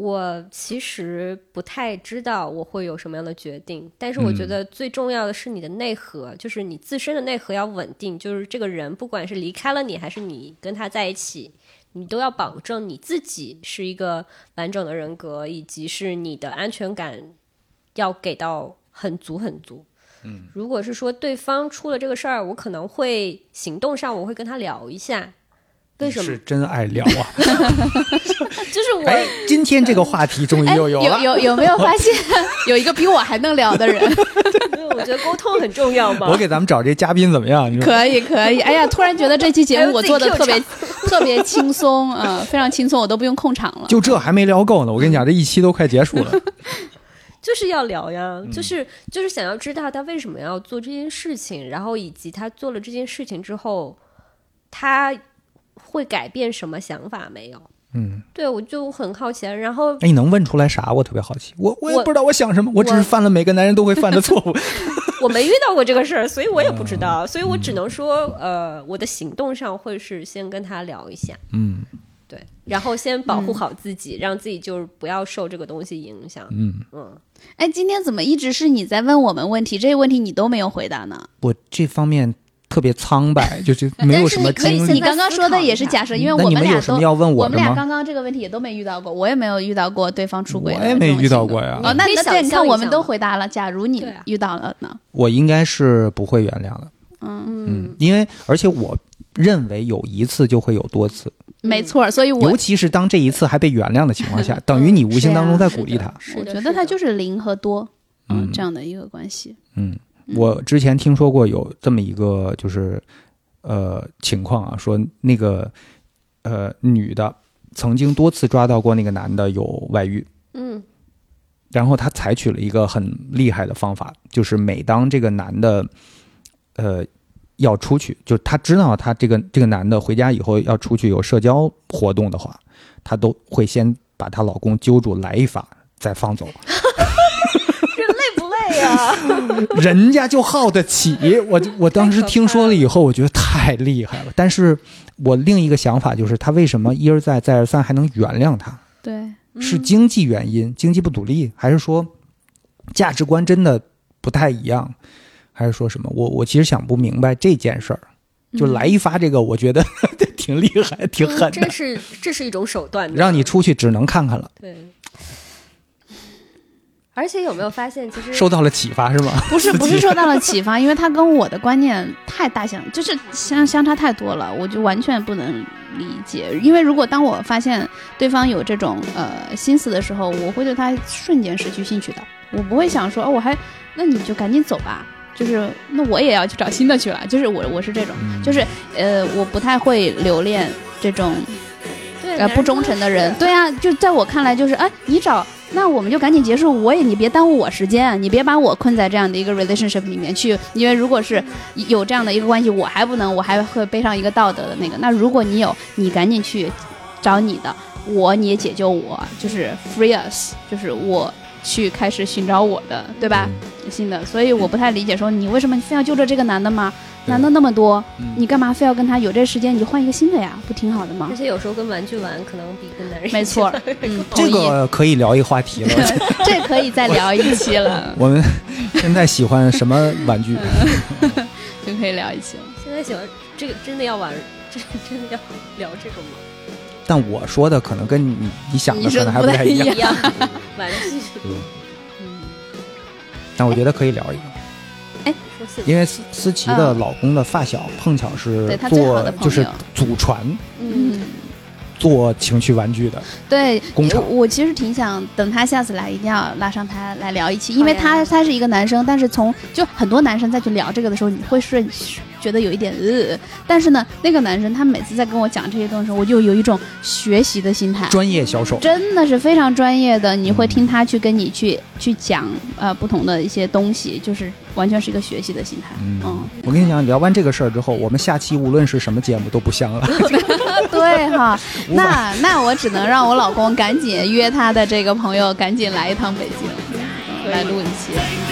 我其实不太知道我会有什么样的决定，但是我觉嗯得最重要的是你的内核，就是你自身的内核要稳定，就是这个人不管是离开了你，还是你跟他在一起，你都要保证你自己是一个完整的人格，以及是你的安全感要给到很足很足。嗯，如果是说对方出了这个事儿，我可能会行动上我会跟他聊一下，为什么是？真爱聊啊！就是我哎，今天这个话题终于又，有又了。有有没有发现 有一个比我还能聊的人？我觉得沟通很重要嘛。我给咱们找这嘉宾怎么样？可以可以，哎呀，突然觉得这期节目我做的特别特别轻松，嗯，非常轻松，我都不用控场了。就这还没聊够呢，我跟你讲，这一期都快结束了。就是要聊呀，嗯就是就是想要知道他为什么要做这件事情，然后以及他做了这件事情之后，他会改变什么想法没有？嗯，对我就很好奇，啊然后哎，你能问出来啥？我特别好奇。我我也不知道我想什么，我只是犯了每个男人都会犯的错误。我没遇到过这个事儿，所以我也不知嗯道，所以我只能说，呃，我的行动上会是先跟他聊一下，嗯对，然后先保护好自己，让自己就是不要受这个东西影响。嗯，嗯，哎，今天怎么一直是你在问我们问题？这些问题你都没有回答呢？我这方面特别苍白，就是没有什么经历你。刚刚说的也是假设，因为我们俩都们有什么要问我们俩？刚刚这个问题也都没遇到过，我也没有遇到过对方出轨我也没遇到过呀哦，那那对，你看我们都回答了。假如你遇到了呢？我应该是不会原谅的。嗯，嗯，因为而且我认为有一次就会有多次，没错，所以我尤其是当这一次还被原谅的情况下，等于你无形当中在鼓励他。我觉得他就是是零和多，嗯这样的一个关系。嗯，我之前听说过有这么一个就是呃情况啊，说那个呃女的曾经多次抓到过那个男的有外遇，嗯。然后她采取了一个很厉害的方法，就是每当这个男的呃要出去，就她知道他这个这个男的回家以后要出去有社交活动的话，她都会先把她老公揪住来一发，再放走。人家就耗得起。我就我当时听说了以后，我觉得太厉害了。但是我另一个想法就是，他为什么一而再再而三还能原谅他？对，是经济原因，经济不独立，还是说价值观真的不太一样，还是说什么？我我其实想不明白这件事儿。就来一发这个，我觉得 挺厉害，挺狠的，这是这是一种手段，让你出去只能看看了。对。而且有没有发现，其实受到了启发是吗？不是 不是受到了启发，因为他跟我的观念太大相，就是相相差太多了，我就完全不能理解。因为如果当我发现对方有这种呃心思的时候，我会对他瞬间失去兴趣的，我不会想说哦，我还那你就赶紧走吧。就是那我也要去找新的去了，就是我我是这种，嗯就是呃我不太会留恋这种对呃不忠诚的人。对啊，就在我看来就是哎你找那我们就赶紧结束，我也你别耽误我时间啊，你别把我困在这样的一个 relationship 里面去，因为如果是有这样的一个关系，我还不能，我还会背上一个道德的那个。那如果你有，你赶紧去找你的，我你也解救我，就是 free us，就是我去开始寻找我的，对吧？新的，所以我不太理解，说你为什么非要揪着这个男的吗？对男的那么多，嗯你干嘛非要跟他有这时间？你就换一个新的呀，不挺好的吗而？且有时候跟玩具玩，可能比跟男人没错，嗯，这，个可以聊一话题了。这可以再聊一期了，我们现在喜欢什么玩具？就可以聊一期了。现在喜欢这个，真的要玩，真真的要聊这个吗？但我说的可能跟你你想的说的可能还不太一太一样。玩具。嗯嗯，但我觉得可以聊一个，因为思思琪的老公的发小碰巧是对他最好做的就是祖传嗯，做情趣玩具的，对，工厂我其实挺想等他下次来，一定要拉上他来聊一期，因为他他是一个男生，但是从就很多男生再去聊这个的时候，你会是觉得有一点呃，但是呢，那个男生他每次在跟我讲这些东西的时候，我就有一种学习的心态。专业销售。真的是非常专业的，你会听他去跟你去去讲呃不同的一些东西，就是完全是一个学习的心态。嗯嗯，我跟你讲，聊完这个事儿之后，我们下期无论是什么节目都不香了。对哈，那那我只能让我老公赶紧约他的这个朋友赶紧来一趟北京，嗯来录一期。